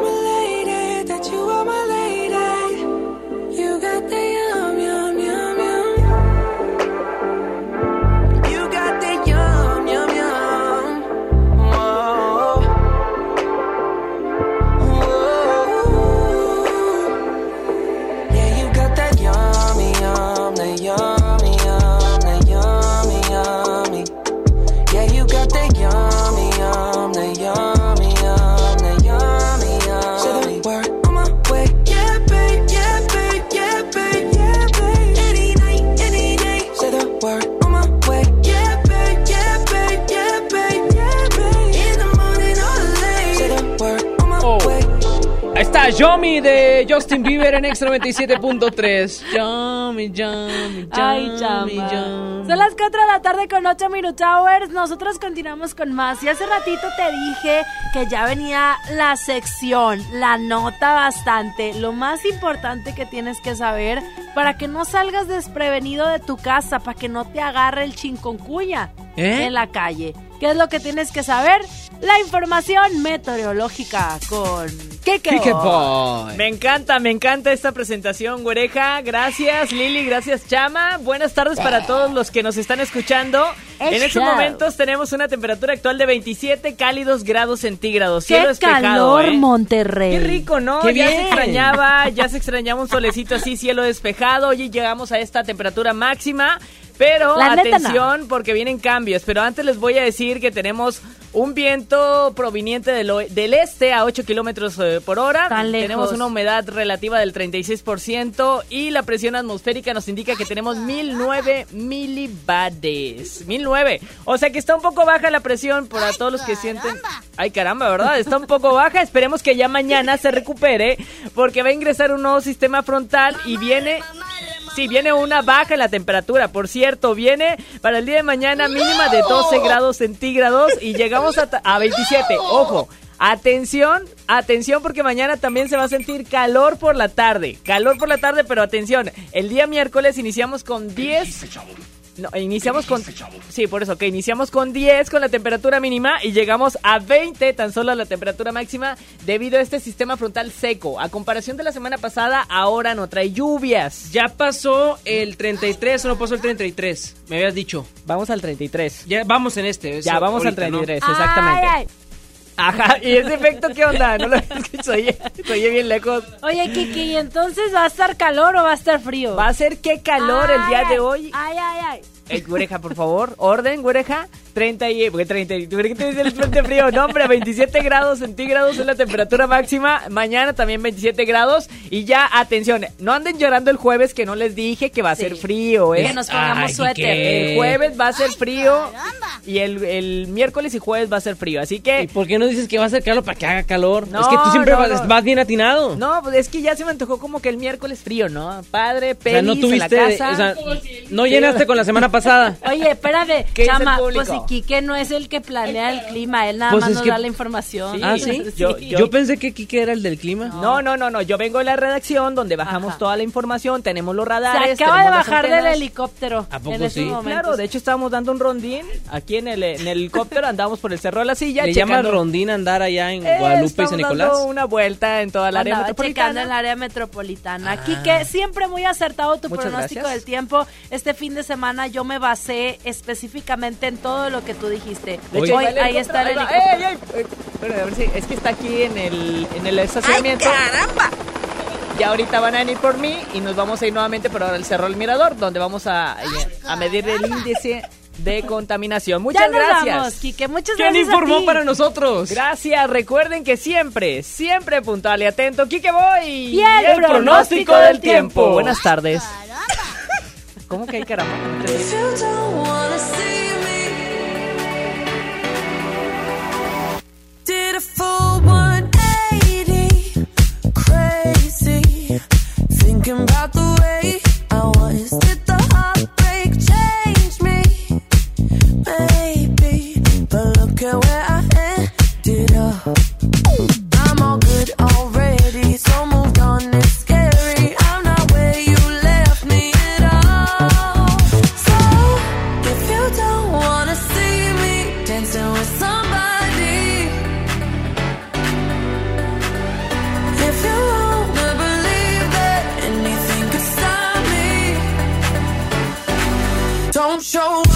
Yomi de Justin Bieber en Extra 97.3. Yomi, Yomi, Ay, Yomi. Yomi. Son las 4 de la tarde con 8 Minute Hours. Nosotros continuamos con más. Y hace ratito te dije que ya venía la sección, la nota bastante. Lo más importante que tienes que saber para que no salgas desprevenido de tu casa, para que no te agarre el chinconcuya ¿Eh? en la calle. ¿Qué es lo que tienes que saber? La información meteorológica con Kike Kike Boy. Boy. Me encanta, me encanta esta presentación, güereja. Gracias, Lili, gracias, Chama. Buenas tardes para todos los que nos están escuchando. En estos momentos tenemos una temperatura actual de 27 cálidos grados centígrados. Cielo ¡Qué despejado, calor, ¿eh? Monterrey! Qué rico, ¿no? ¡Qué ya se extrañaba, ya se extrañaba un solecito así, cielo despejado. Oye, llegamos a esta temperatura máxima. Pero La atención, porque vienen cambios. Pero antes les voy a decir que tenemos un viento proveniente del, este a 8 kilómetros eh, por hora. Tan lejos. Tenemos una humedad relativa del 36% y la presión atmosférica nos indica que tenemos 1009 milibares. 1009. O sea que está un poco baja la presión para todos los que sienten. Ay, caramba, ¿verdad? Está un poco baja. Esperemos que ya mañana se recupere porque va a ingresar un nuevo sistema frontal y viene. Sí, viene una baja en la temperatura. Por cierto, viene para el día de mañana mínima de 12 grados centígrados y llegamos a, a 27. Ojo, atención, atención porque mañana también se va a sentir calor por la tarde. Calor por la tarde, pero atención, el día miércoles iniciamos con 10... No, iniciamos con... Sí, por eso, que iniciamos con 10 con la temperatura mínima y llegamos a 20 tan solo la temperatura máxima debido a este sistema frontal seco. A comparación de la semana pasada, ahora no trae lluvias. Ya pasó el 33 o no pasó el 33, me habías dicho. Vamos al 33. Ya vamos en este. Ya, vamos al ahorita, ¿no? 33, exactamente. Ay, ay. Ajá, ¿y ese efecto qué onda? No lo <laughs> es que se oye, se oye bien lejos. Oye, Kiki, ¿y entonces va a estar calor o va a estar frío? Va a ser qué calor el día Ay, de hoy. Ay, ay, ay. Ey, güereja, por favor, orden, güereja. 30 y... Porque 30 y... ¿Tú crees que te dice el frente frío? No, hombre, 27 grados centígrados es la temperatura máxima. Mañana también 27 grados. Y ya, atención, no anden llorando el jueves que no les dije que va a ser frío, ¿eh? Que nos pongamos Ay, suéter. ¿qué? El jueves va a ser frío. Y el, el miércoles y jueves va a ser frío. Así que... ¿Y por qué no dices que va a ser calor para que haga calor? No, es que tú siempre no, vas, no. vas bien atinado. No, pues es que ya se me antojó como que el miércoles frío, ¿no? Padre, o sea, no pelis en la tuviste, casa. o sea, no llenaste con la semana pasada. Oye, espérame, <laughs> ¿Qué dice el Chama, pues si Quique no es el que planea el clima, él nada Pues más nos que- da la información. Sí, ah, ¿sí? <laughs> Yo- Yo, yo- pensé que Kike era el del clima. No, no, no, no. Yo vengo de la redacción donde bajamos Ajá. toda la información, tenemos los Se radares. acaba de bajar del helicóptero ¿A poco en sí? Claro, de hecho estábamos dando un rondín aquí en el, en el helicóptero, andábamos por el Cerro de la Silla. ¿Le llaman rondín andar allá en Eh, Guadalupe y San Nicolás? dando una vuelta en toda la área metropolitana. en el área metropolitana. Quique, siempre muy acertado tu pronóstico del tiempo. Este fin de semana yo me basé específicamente en todo lo que tú dijiste. De Hoy hecho, ahí está el. Eh, espera, a ver si es que está aquí en el, en el estacionamiento. caramba! Ya ahorita van a venir por mí y nos vamos a ir nuevamente por ahora al Cerro del Mirador, donde vamos a, a medir el índice de contaminación. Muchas ya nos gracias. vamos, Quique. Muchas ¿Quién gracias a informó ti. para nosotros? Gracias, recuerden que siempre, siempre puntual y atento. Quique voy. Y el pronóstico del tiempo. Buenas tardes. ¿Cómo que hay caramba? If you don't wanna see me, did a full 180, crazy, thinking about the way I was. Show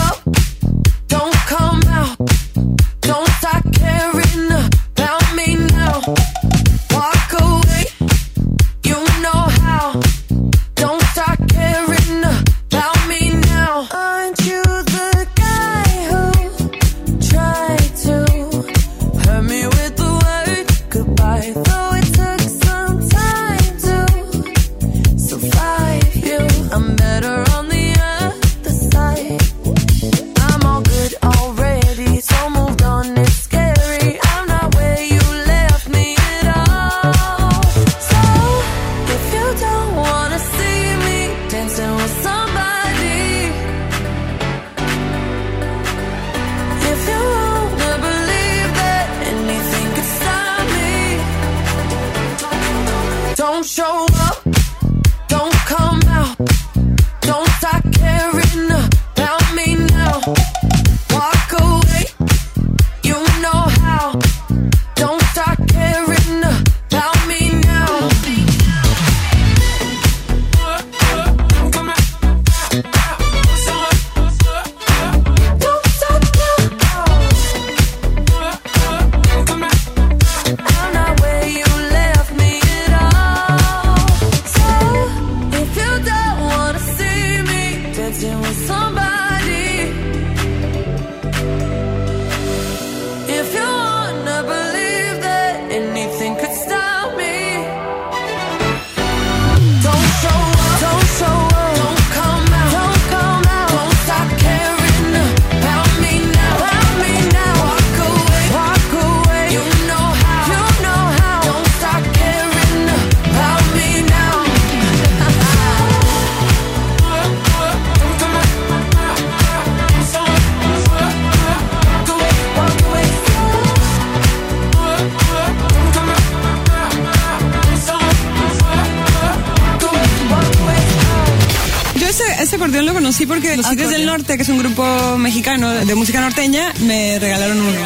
porque los Tigres del Norte, que es un grupo mexicano de música norteña, me regalaron uno.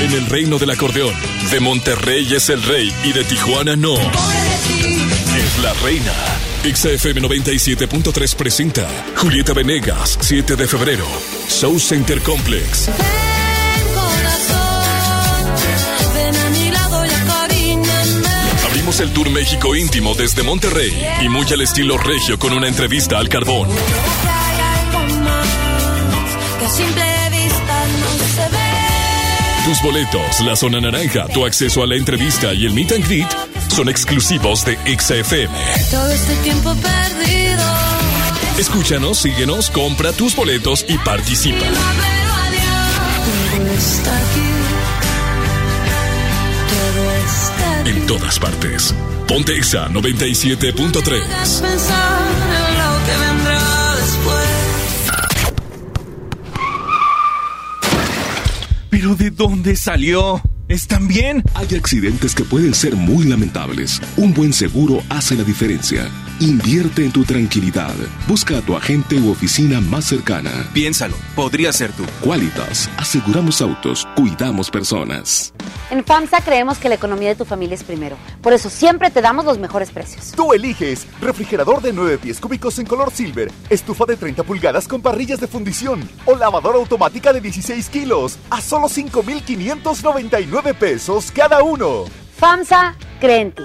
En el reino del acordeón, de Monterrey es el rey y de Tijuana no. Es la reina. XFM 97.3 presenta Julieta Venegas, 7 de febrero. Show Center Complex. El Tour México íntimo desde Monterrey y muy al estilo regio con una entrevista al carbón. Tus boletos, la zona naranja, tu acceso a la entrevista y el meet and greet son exclusivos de XFM. Todo este tiempo perdido. Escúchanos, síguenos, compra tus boletos y participa. En todas partes. Ponte Exa 97.3. Hagas pensar en lo que vendrá después. ¿Pero de dónde salió? ¿Están bien? Hay accidentes que pueden ser muy lamentables. Un buen seguro hace la diferencia. Invierte en tu tranquilidad. Busca a tu agente u oficina más cercana. Piénsalo, podría ser tú. Qualitas, aseguramos autos, cuidamos personas. En FAMSA creemos que la economía de tu familia es primero. Por eso siempre te damos los mejores precios. Tú eliges refrigerador de 9 pies cúbicos en color silver, estufa de 30 pulgadas con parrillas de fundición o lavadora automática de 16 kilos a solo 5,599 pesos cada uno. FAMSA cree en ti.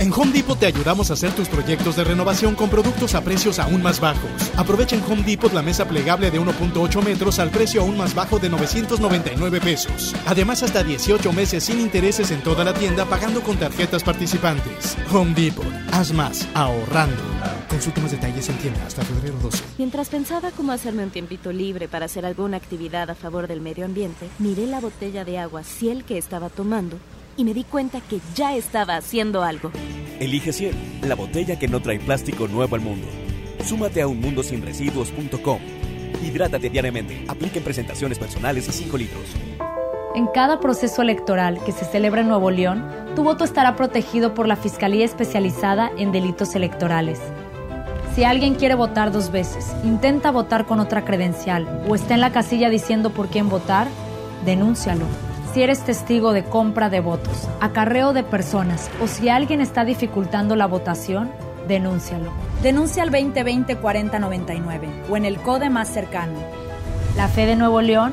En Home Depot te ayudamos a hacer tus proyectos de renovación con productos a precios aún más bajos. Aprovecha en Home Depot la mesa plegable de 1.8 metros al precio aún más bajo de 999 pesos. Además, hasta 18 meses sin intereses en toda la tienda pagando con tarjetas participantes. Home Depot. Haz más ahorrando. Consulta más detalles en tienda hasta febrero 12. Mientras pensaba cómo hacerme un tiempito libre para hacer alguna actividad a favor del medio ambiente, miré la botella de agua Ciel que estaba tomando y me di cuenta que ya estaba haciendo algo. Elige Ciel, la botella que no trae plástico nuevo al mundo. Súmate a unmundosinresiduos.com. Hidrátate diariamente. Apliquen presentaciones personales y 5 litros. En cada proceso electoral que se celebra en Nuevo León, tu voto estará protegido por la Fiscalía Especializada en Delitos Electorales. Si alguien quiere votar dos veces, intenta votar con otra credencial o está en la casilla diciendo por quién votar, denúncialo. Si eres testigo de compra de votos, acarreo de personas o si alguien está dificultando la votación, denúncialo. Denuncia al 2020-4099 o en el CODE más cercano. La fe de Nuevo León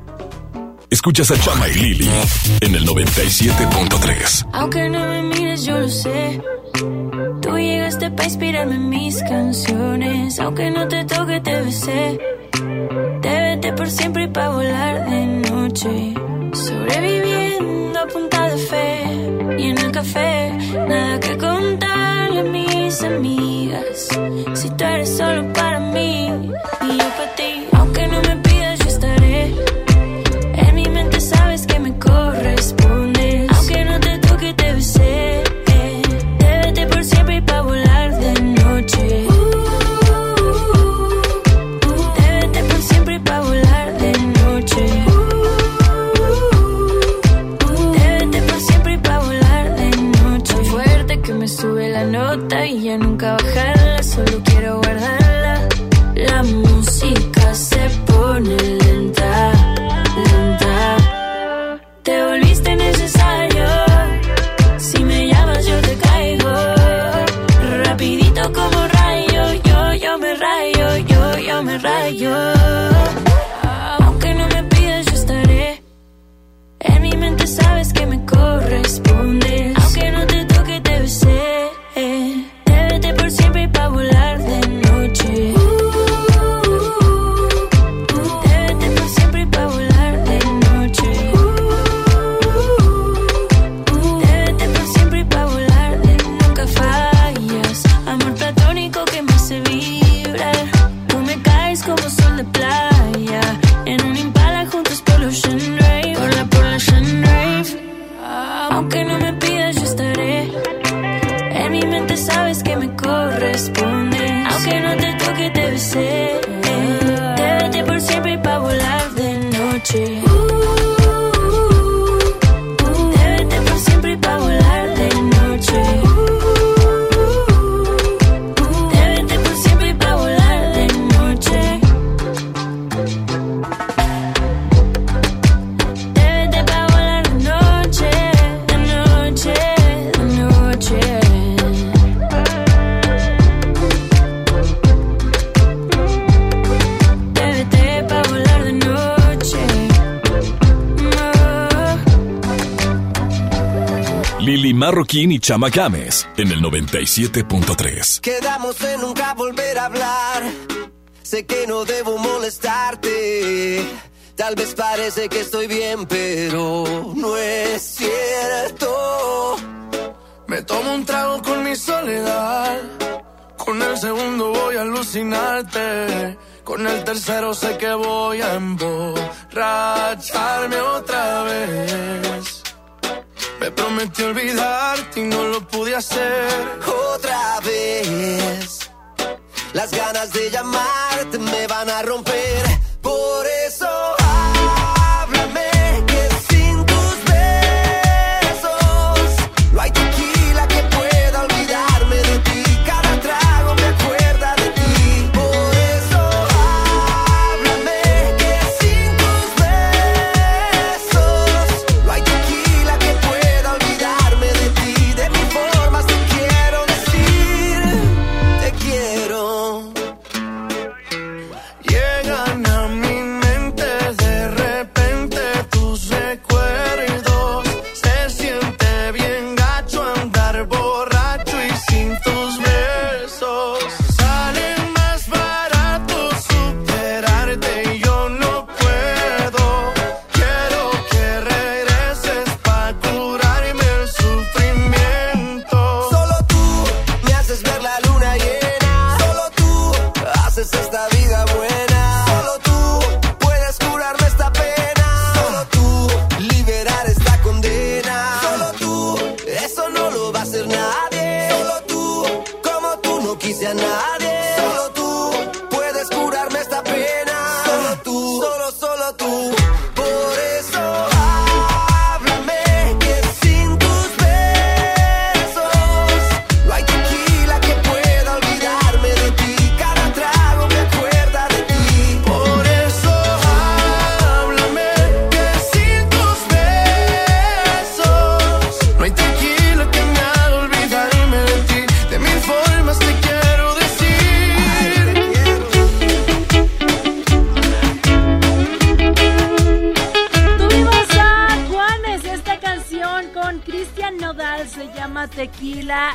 Escuchas a Chama y Lili en el 97.3. Aunque no me mires, yo lo sé. Tú llegaste para inspirarme en mis canciones. Aunque no te toque, te besé. Te vete por siempre y para volar de noche. Sobreviviendo a punta de fe. Y en el café, nada que contarle a mis amigas. Si tú eres solo para mí y yo para ti. Y whisper Marroquín y Chama Games en el 97.3. Quedamos en nunca volver a hablar. Sé que no debo molestarte. Tal vez parece que estoy bien, pero no es cierto. Me tomo un trago con mi soledad. Con el segundo voy a alucinarte. Con el tercero sé que voy a emborracharme otra vez. Me prometí olvidarte y no lo pude hacer. Otra vez. Las ganas de llamarte me van a romper.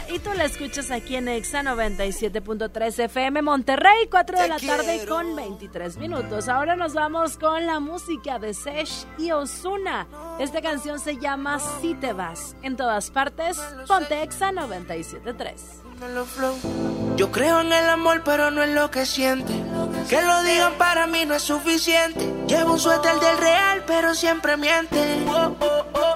Y tú la escuchas aquí en Exa 97.3 FM Monterrey, 4 de la tarde con 23 minutos. Ahora nos vamos con la música de Sesh y Osuna. Esta canción se llama Si te vas. En todas partes, ponte Exa 97.3. Yo creo en el amor, pero no en lo que siente. Que lo digan para mí no es suficiente. Llevo un suéter del real, pero siempre miente. Oh, oh, oh.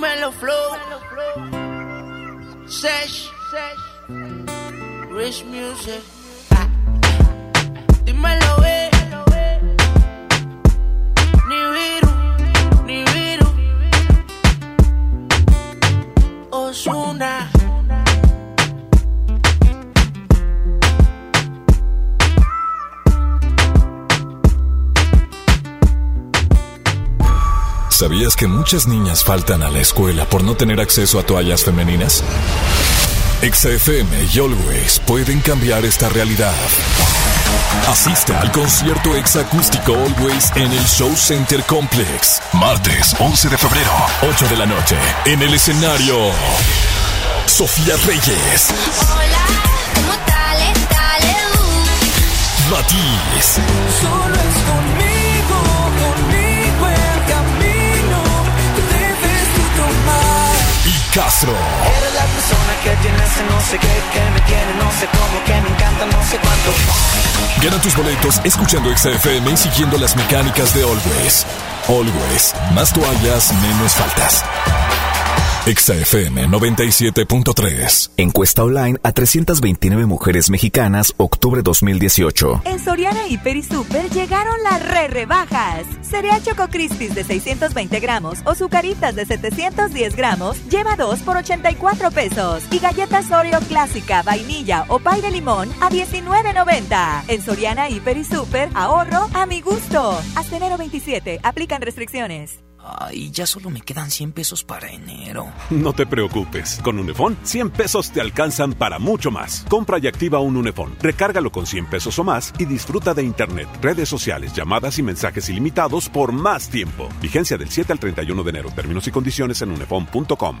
dímelo flow. Sesh, Rich Music. Dímelo, eh. Ni viru, ni viru. Osuna. ¿Sabías que muchas niñas faltan a la escuela por no tener acceso a toallas femeninas? XFM y Always pueden cambiar esta realidad. Asista al concierto exacústico Always en el Show Center Complex. Martes 11 de febrero, 8 de la noche. En el escenario, Sofía Reyes. Hola, ¿cómo tal? Dale, Matiz. Solo es conmigo Castro. Eres la persona que tiene ese no sé qué, que me tiene no sé cómo, que me encanta no sé cuánto. Gana tus boletos escuchando XFM y siguiendo las mecánicas de Always. Always, más toallas, menos faltas. XFM 97.3. Encuesta online a 329 mujeres mexicanas, octubre 2018. En Soriana Hiper y Super llegaron las re rebajas. Cereal Choco Crispies de 620 gramos o Zucaritas de 710 gramos lleva 2 por 84 pesos. Y galletas Oreo clásica, vainilla o pay de limón a 19.90. En Soriana Hiper y Super, ahorro a mi gusto. Hasta enero 27, aplican restricciones. Ay, ya solo me quedan 100 pesos para enero. No te preocupes. Con Unifón, 100 pesos te alcanzan para mucho más. Compra y activa un Unifón. Recárgalo con 100 pesos o más y disfruta de Internet, redes sociales, llamadas y mensajes ilimitados por más tiempo. Vigencia del 7 al 31 de enero. Términos y condiciones en unifón.com.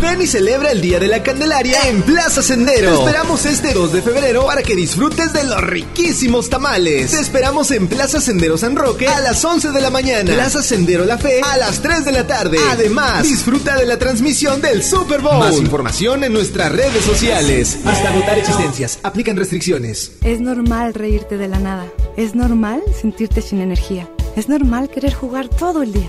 Ven y celebra el Día de la Candelaria en Plaza Sendero. Te esperamos este 2 de febrero para que disfrutes de los riquísimos tamales. Te esperamos en Plaza Sendero San Roque a las 11 de la mañana. Plaza Sendero La Fe a las 3 de la tarde. Además, disfruta de la transmisión del Super Bowl. Más información en nuestras redes sociales. Hasta agotar existencias. Aplican restricciones. Es normal reírte de la nada. Es normal sentirte sin energía. Es normal querer jugar todo el día.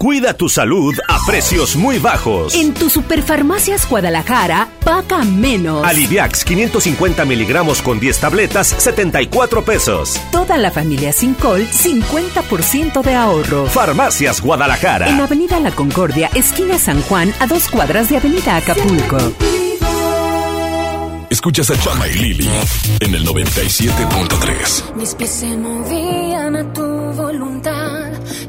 Cuida tu salud a precios muy bajos. En tu Superfarmacias Guadalajara, paga menos. Aliviax 550 miligramos con 10 tabletas, 74 pesos. Toda la familia sin col, 50% de ahorro. Farmacias Guadalajara. En Avenida La Concordia, esquina San Juan, a dos cuadras de Avenida Acapulco. Escuchas a Chama y Lili en el 97.3. Mis pies se movían a tu.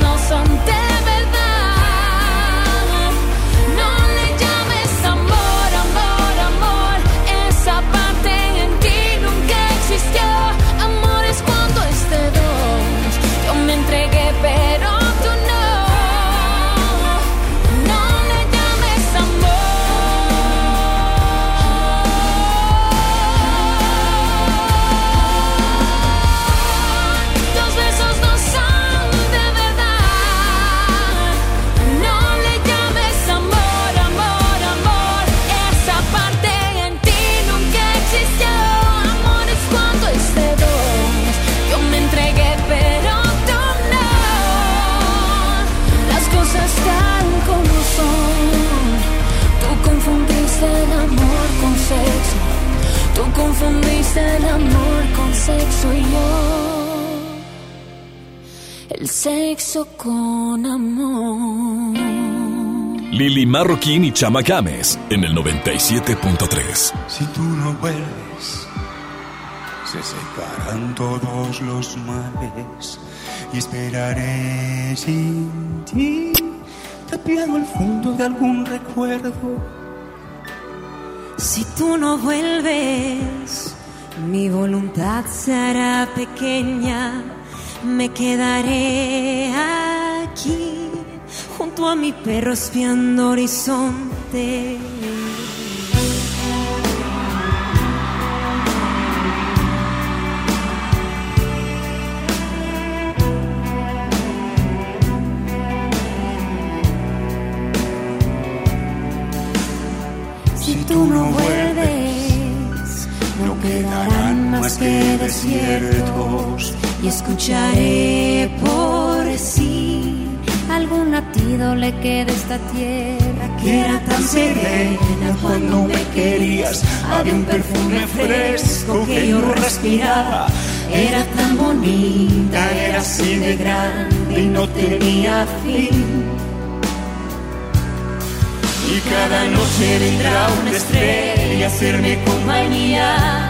Besos no son el amor con sexo y yo. El sexo con amor. Lili Marroquín y Chama Games en el 97.3. Si tú no vuelves, se separan todos los males y esperaré sin ti, tapiado el fondo de algún recuerdo. Si tú no vuelves, mi voluntad se hará pequeña, me quedaré aquí junto a mi perro espiando horizonte. Si tú no vuelves, más que desiertos y escucharé por sí algún latido le queda esta tierra que era tan serena cuando me querías. Había un perfume fresco que yo respiraba. Era tan bonita, era así de grande y no tenía fin. Y cada noche vendrá una estrella a hacerme compañía.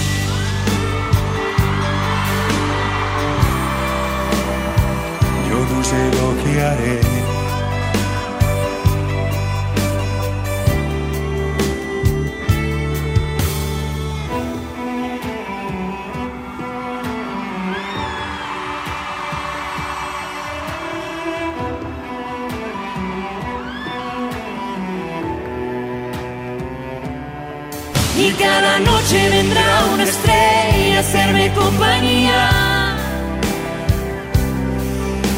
Sé lo que haré. Y cada noche vendrá una estrella a hacerme compañía.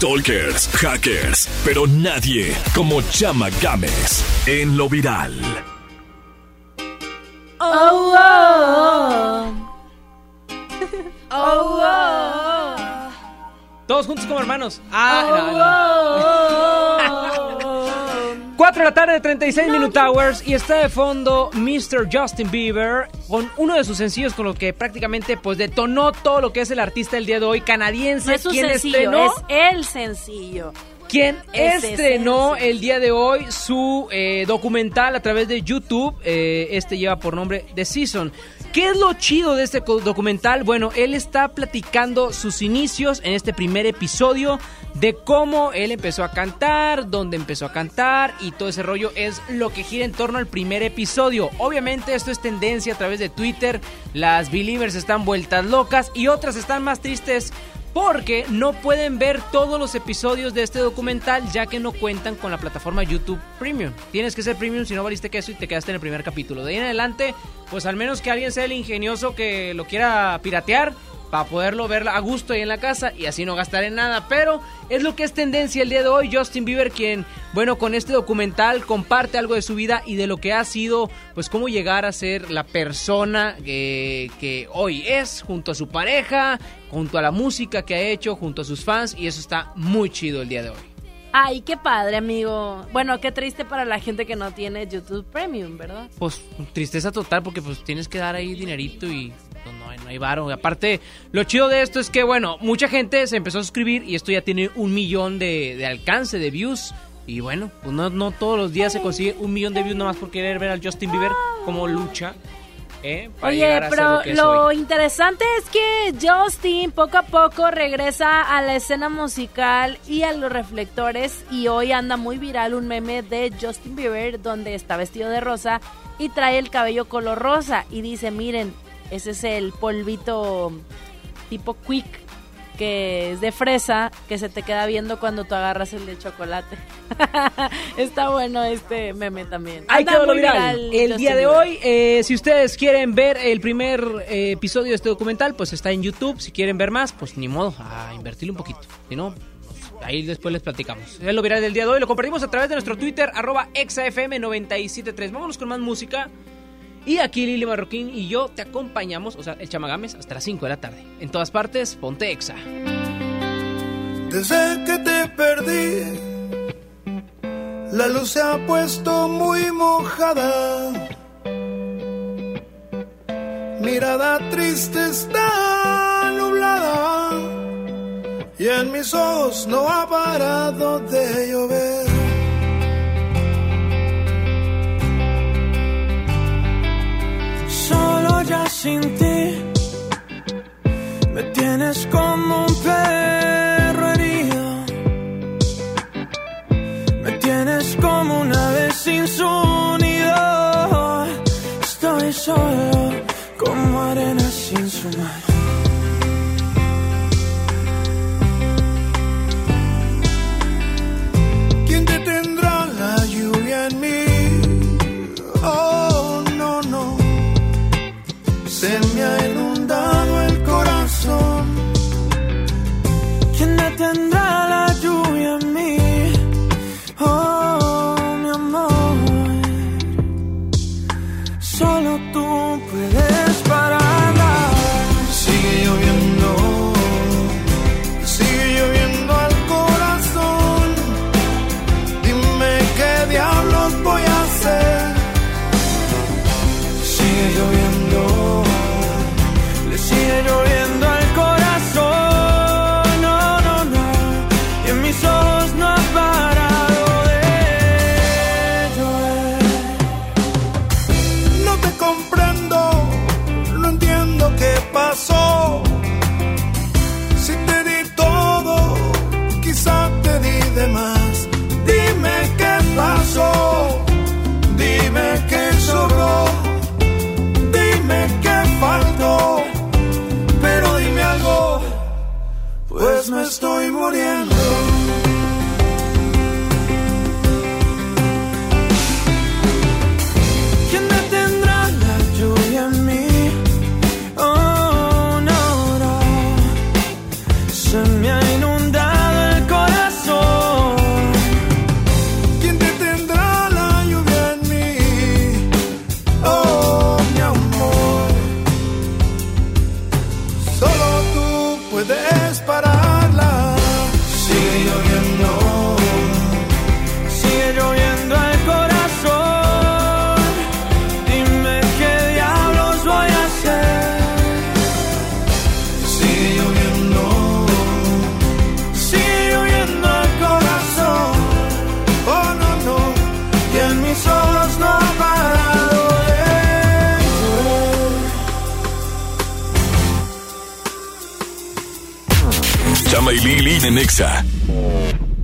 stalkers, hackers, pero nadie como Chama Games en lo viral. Oh, oh, oh. Oh, oh. Todos juntos como hermanos. Oh, Ah, no, no. 4 de la tarde, 36 Minute Hours y está de fondo Mr. Justin Bieber con uno de sus sencillos con lo que prácticamente pues detonó todo lo que es el artista el día de hoy canadiense. No es un quien sencillo, estrenó, es el sencillo. quien Es estrenó el día de hoy su eh, documental a través de YouTube. Eh, este lleva por nombre The Season. ¿Qué es lo chido de este documental? Bueno, él está platicando sus inicios en este primer episodio de cómo él empezó a cantar, dónde empezó a cantar y todo ese rollo es lo que gira en torno al primer episodio. Obviamente esto es tendencia a través de Twitter, las believers están vueltas locas y otras están más tristes porque no pueden ver todos los episodios de este documental ya que no cuentan con la plataforma YouTube Premium. Tienes que ser Premium si no valiste queso y te quedaste en el primer capítulo. De ahí en adelante, pues al menos que alguien sea el ingenioso que lo quiera piratear para poderlo ver a gusto ahí en la casa y así no gastar en nada. Pero es lo que es tendencia el día de hoy. Justin Bieber, quien, bueno, con este documental comparte algo de su vida y de lo que ha sido, pues cómo llegar a ser la persona que, que hoy es, junto a su pareja, junto a la música que ha hecho, junto a sus fans. Y eso está muy chido el día de hoy. Ay, qué padre, amigo. Bueno, qué triste para la gente que no tiene YouTube Premium, ¿verdad? Pues tristeza total porque pues tienes que dar ahí dinerito y pues, no hay, no hay varo. Y aparte, lo chido de esto es que, bueno, mucha gente se empezó a suscribir y esto ya tiene un millón de, de alcance, de views. Y bueno, pues no, no todos los días se consigue un millón de views nomás por querer ver al Justin Bieber como lucha. ¿eh? Para Oye, pero lo que interesante es que Justin poco a poco regresa a la escena musical y a los reflectores y hoy anda muy viral un meme de Justin Bieber donde está vestido de rosa y trae el cabello color rosa y dice, miren, Ese es el polvito tipo quick que es de fresa que se te queda viendo cuando tú agarras el de chocolate. <laughs> Está bueno este meme también. Lo muy viral. viral El día de hoy, eh, si ustedes quieren ver el primer eh, episodio de este documental, pues está en YouTube. Si quieren ver más, pues ni modo, a invertirle un poquito. Si no, pues, ahí después les platicamos. Es lo viral del día de hoy. Lo compartimos a través de nuestro Twitter, arroba exafm973. Vámonos con más música. Y aquí Lili Marroquín y yo te acompañamos, o sea, el chamagames, hasta las 5 de la tarde. En todas partes, ponte exa. Desde que te perdí, la luz se ha puesto muy mojada. Mirada triste está nublada y en mis ojos no ha parado de llover. Sin ti me tienes como un perro herido. Me tienes como una vez sin su nido. Estoy solo como arena sin su mar. Me estoy muriendo. Chama y Lili en Exa.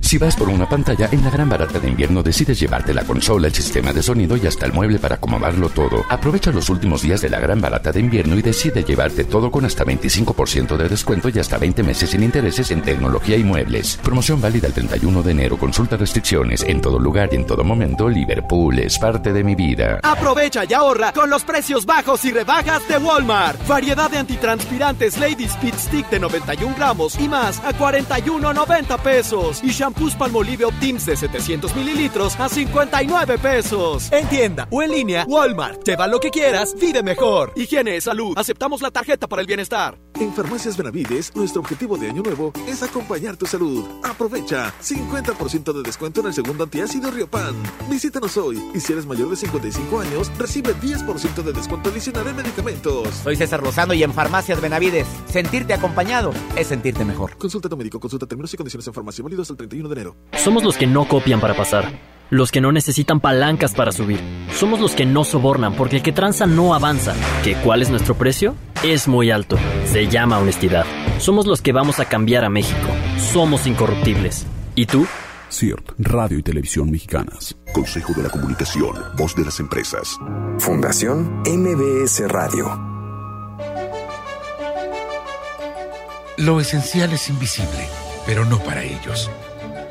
Si vas por una pantalla, en la gran barata de invierno decides llevarte la consola, el sistema de sonido y hasta el mueble para acomodarlo todo. Aprovecha los últimos días de la gran barata de invierno y decide llevarte todo con hasta 25% de descuento y hasta 20 meses sin intereses en tecnología y muebles. Promoción válida el 31 de enero. Consulta restricciones. En todo lugar y en todo momento, Liverpool es parte de mi vida. Aprovecha y ahorra con los precios bajos y rebajas de Walmart. Variedad de antitranspirantes Lady Speed Stick de 91 gramos y más a 41.90 pesos. Y shampoos Palmolive Optims de 700 mililitros a 59 pesos. En tienda o en línea, Walmart. Lleva lo que quieras, vive mejor. Higiene, salud. Aceptamos la tarjeta para el bienestar. En Farmacias Benavides, nuestro objetivo de año nuevo es acompañar tu salud. Aprovecha 50% de descuento en el segundo antiácido Riopan. Visítanos hoy y si eres mayor de 55 años, recibe 10% de descuento adicional en medicamentos. Soy César Lozano y en Farmacias Benavides, sentirte acompañado es sentirte mejor. Consulta a tu médico, consulta términos y condiciones en farmacia válidos el 31 de enero. Somos los que no copian para pasar, los que no necesitan palancas para subir. Somos los que no sobornan porque el que tranza no avanza. ¿Que cuál es nuestro precio? Es muy alto. Se llama honestidad. Somos los que vamos a cambiar a México. Somos incorruptibles. ¿Y tú? CIRT, Radio y Televisión Mexicanas. Consejo de la Comunicación, Voz de las Empresas. Fundación MBS Radio. Lo esencial es invisible, pero no para ellos.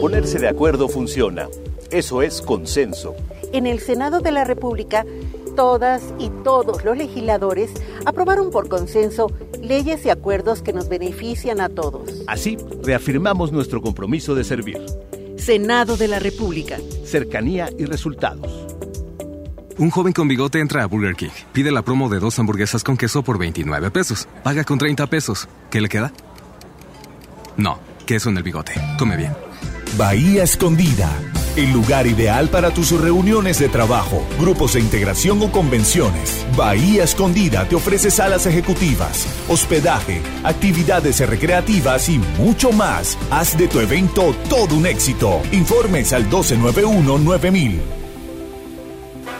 Ponerse de acuerdo funciona. Eso es consenso. En el Senado de la República, todas y todos los legisladores aprobaron por consenso leyes y acuerdos que nos benefician a todos. Así, reafirmamos nuestro compromiso de servir. Senado de la República. Cercanía y resultados. Un joven con bigote entra a Burger King, pide la promo de dos hamburguesas con queso por 29 pesos, paga con 30 pesos. ¿Qué le queda? No, queso en el bigote. Come bien. Bahía Escondida, el lugar ideal para tus reuniones de trabajo, grupos de integración o convenciones. Bahía Escondida te ofrece salas ejecutivas, hospedaje, actividades recreativas y mucho más. Haz de tu evento todo un éxito. Informes al 1291-9000.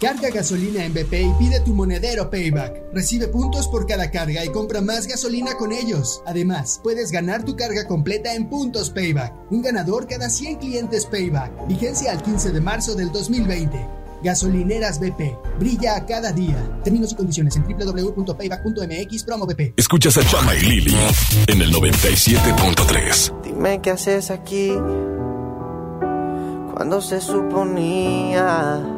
Carga gasolina en BP y pide tu monedero Payback. Recibe puntos por cada carga y compra más gasolina con ellos. Además, puedes ganar tu carga completa en puntos Payback. Un ganador cada 100 clientes Payback. Vigencia al 15 de marzo del 2020. Gasolineras BP. Brilla a cada día. Términos y condiciones en www.payback.mx promo BP. Escuchas a Chama y Lili en el 97.3. Dime qué haces aquí cuando se suponía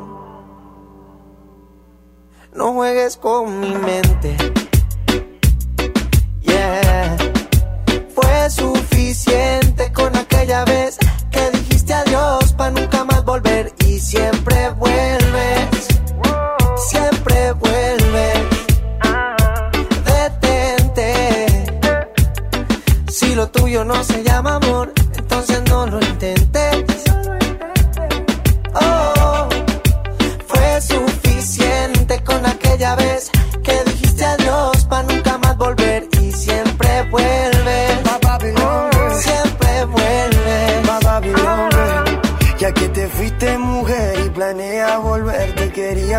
No juegues con mi mente. Yeah. Fue suficiente con aquella vez que dijiste adiós para nunca más volver y siempre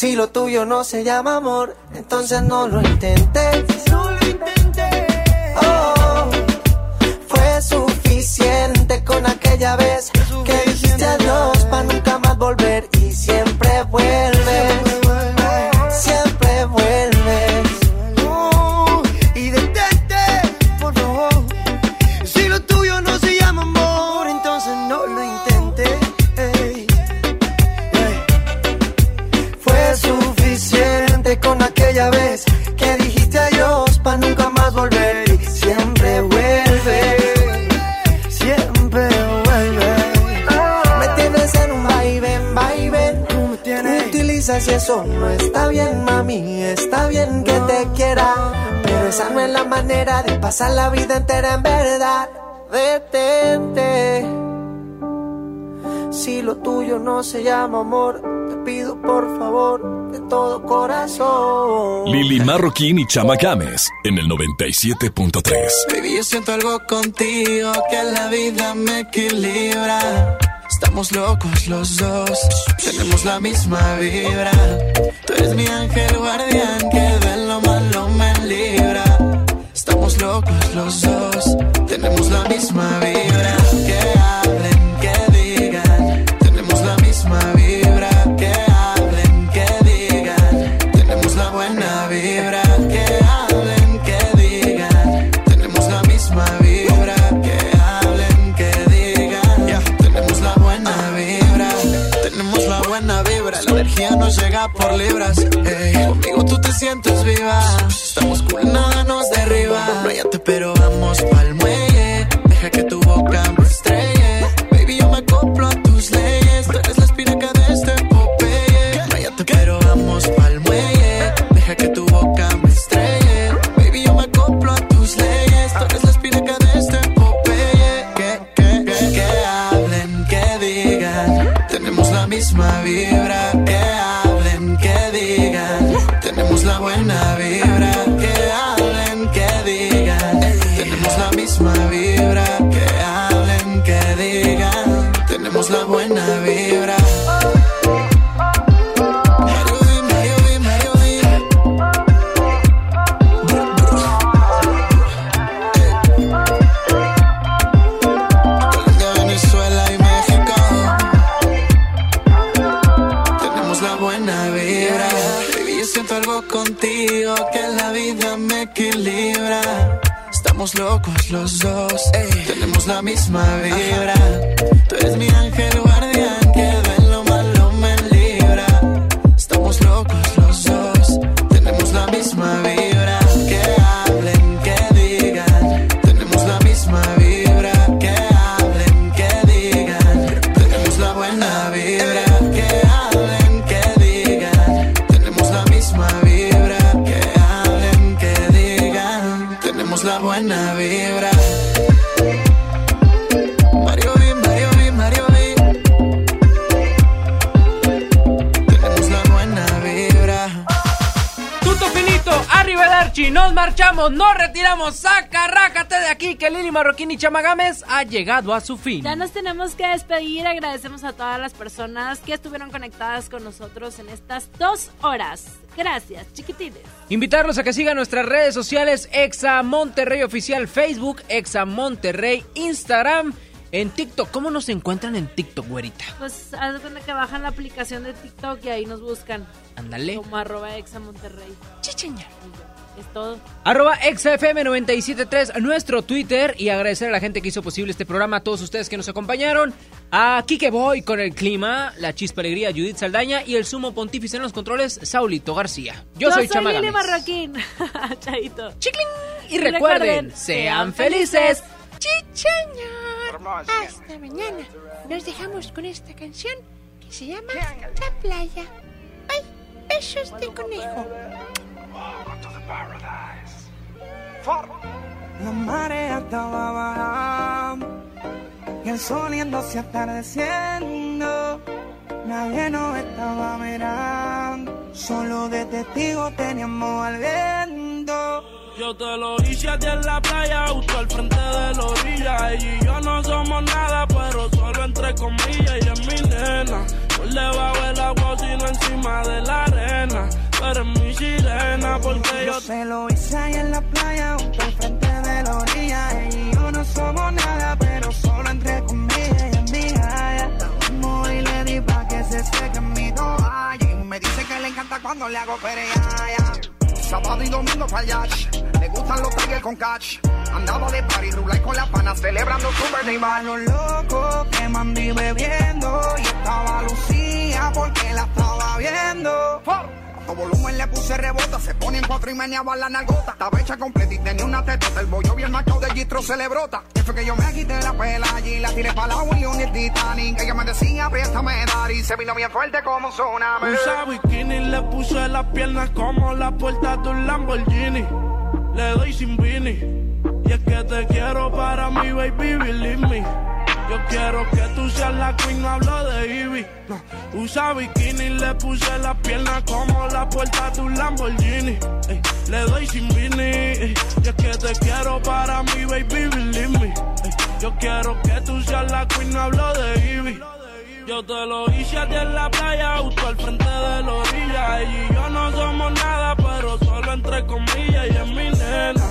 Si lo tuyo no se llama amor, entonces no lo intentes. Oh, fue suficiente con aquella vez que dijiste adiós para nunca más volver y siempre vuelves. Y eso no está bien, mami. Está bien que te quiera, pero esa no es la manera de pasar la vida entera en verdad. Detente. Si lo tuyo no se llama amor, te pido por favor de todo corazón. Lili Marroquín y Chama Games en el 97.3. Baby, yo siento algo contigo que la vida me equilibra. Estamos locos los dos, tenemos la misma vibra. Tú eres mi ángel guardián que de lo malo me libra. Estamos locos los dos, tenemos la misma vibra. Por libras. ey. Conmigo tú te sientes viva. Estamos cool, nada nos derriba. Váyate, pero vamos Marroquín y Chamagames ha llegado a su fin. Ya nos tenemos que despedir. Agradecemos a todas las personas que estuvieron conectadas con nosotros en estas dos horas. Gracias, chiquitines. Invitarlos a que sigan nuestras redes sociales Exa Monterrey Oficial Facebook, Exa Monterrey Instagram, en TikTok. ¿Cómo nos encuentran en TikTok, güerita? Pues haz cuenta que bajan la aplicación de TikTok y ahí nos buscan. Ándale. Como arroba exa Monterrey. Chicheña. Es todo. Arroba ExaFM973, nuestro Twitter. Y agradecer a la gente que hizo posible este programa, a todos ustedes que nos acompañaron. A Kike Boy con el clima, la chispa alegría, Judith Saldaña y el sumo pontífice en los controles, Saulito García. Yo, soy Chama Lili. Marroquín. <laughs> Chaito. Y recuerden, sean felices. Chicheñor. Hasta mañana. Nos dejamos con esta canción que se llama La Playa. ¡Ay! Besos de conejo. La marea estaba bajando y el sol yéndose atardeciendo. Nadie nos estaba mirando, solo de testigo teníamos al viento. Yo te lo hice a ti en la playa, justo al frente de la orilla. Ella y yo no somos nada, pero solo entre comillas. Ella es mi nena, debajo del agua, sino encima de la arena. Pero es mi sirena, porque yo Yo se lo hice ahí en la playa, justo al frente de la orilla. Ella y yo no somos nada, pero solo entre comillas. Ella es mi gaya. Vamos y le di pa' que se seque mi toalla. Y me dice que le encanta cuando le hago pereaya. Sábado y domingo para Le gustan los tigres con catch. Andaba de party, rulay con la pana, celebrando su bash. los locos que mandí bebiendo. Y estaba Lucía porque la estaba viendo. A volumen le puse rebota, se pone en cuatro y meneaba la nalgota. Estaba hecha completa y tenía una tetota. El bollo bien machado de Gistro se le brota. Y fue que yo me quité la pela allí, la tiré para la William y el Titanic. Ella me decía, préstame dar y se vino bien fuerte como un tsunami. Usa bikini, le puse las piernas como la puerta de un Lamborghini. Le doy sin vini. Y es que te quiero para mi baby, believe me. Yo quiero que tú seas la queen, hablo de Ivy. No, usa bikini, le puse las piernas como la puerta de un Lamborghini. Le doy sin vini, y es que te quiero para mí, baby, believe me. Yo quiero que tú seas la queen, hablo de Ivy. Yo te lo hice a ti en la playa, justo al frente de la orilla. Ella y yo no somos nada, pero solo entre comillas. Y es mi nena,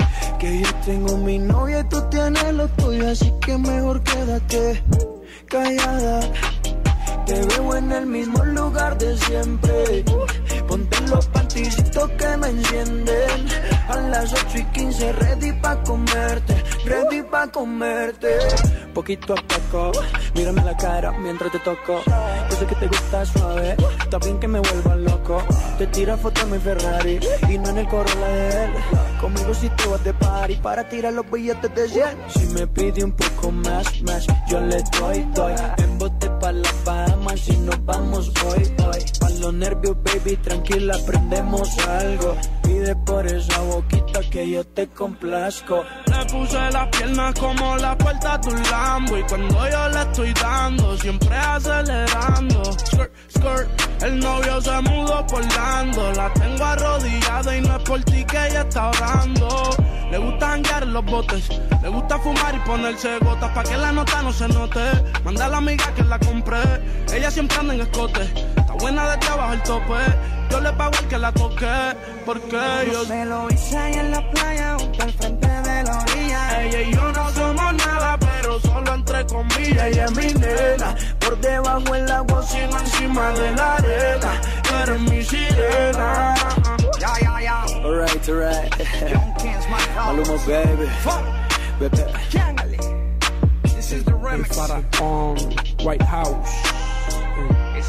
Que yo tengo mi novia y tú tienes lo tuyo, así que mejor quédate callada. Te veo en el mismo lugar de siempre. Ponte los panticitos que me encienden. A las 8 y 15, ready pa' comerte. Ready pa' comerte. Poquito a poco, mírame la cara mientras te toco. Yo sé que te gusta suave, también que me vuelva loco. Te tira foto en mi Ferrari y no en el Corolla de él. Conmigo si tú vas de party para tirar los billetes de 100. Si me pide un poco más, más, yo le doy, doy. En bote pa' la Bahamas y nos vamos hoy, hoy. Pa' los nervios, baby, tranquila, aprendemos algo. Pide por esa boquita que yo te complazco. Le puse las piernas como la puerta de un Lambo Y cuando yo le estoy dando, siempre acelerando. Skirt, skirt, el novio se mudó por Lando. La tengo arrodillada y no es por ti que ella está orando. Le gusta janguear en los botes Le gusta fumar y ponerse gotas Pa' que la nota no se note. Manda a la amiga que la compré Ella siempre anda en escote Está buena de trabajo el tope Yo le pago el que la toque Porque yo Me lo hice ahí en la playa, junto al frente de la orilla. Ella y yo no somos nada, pero solo entre comillas. Ella es mi nena, Por debajo el agua, sino encima de la arena. Eres mi sirena. Ya, ya, ya. Alright, alright. <laughs> Maluma, baby. Baby. This is the remix. Faraón, White House.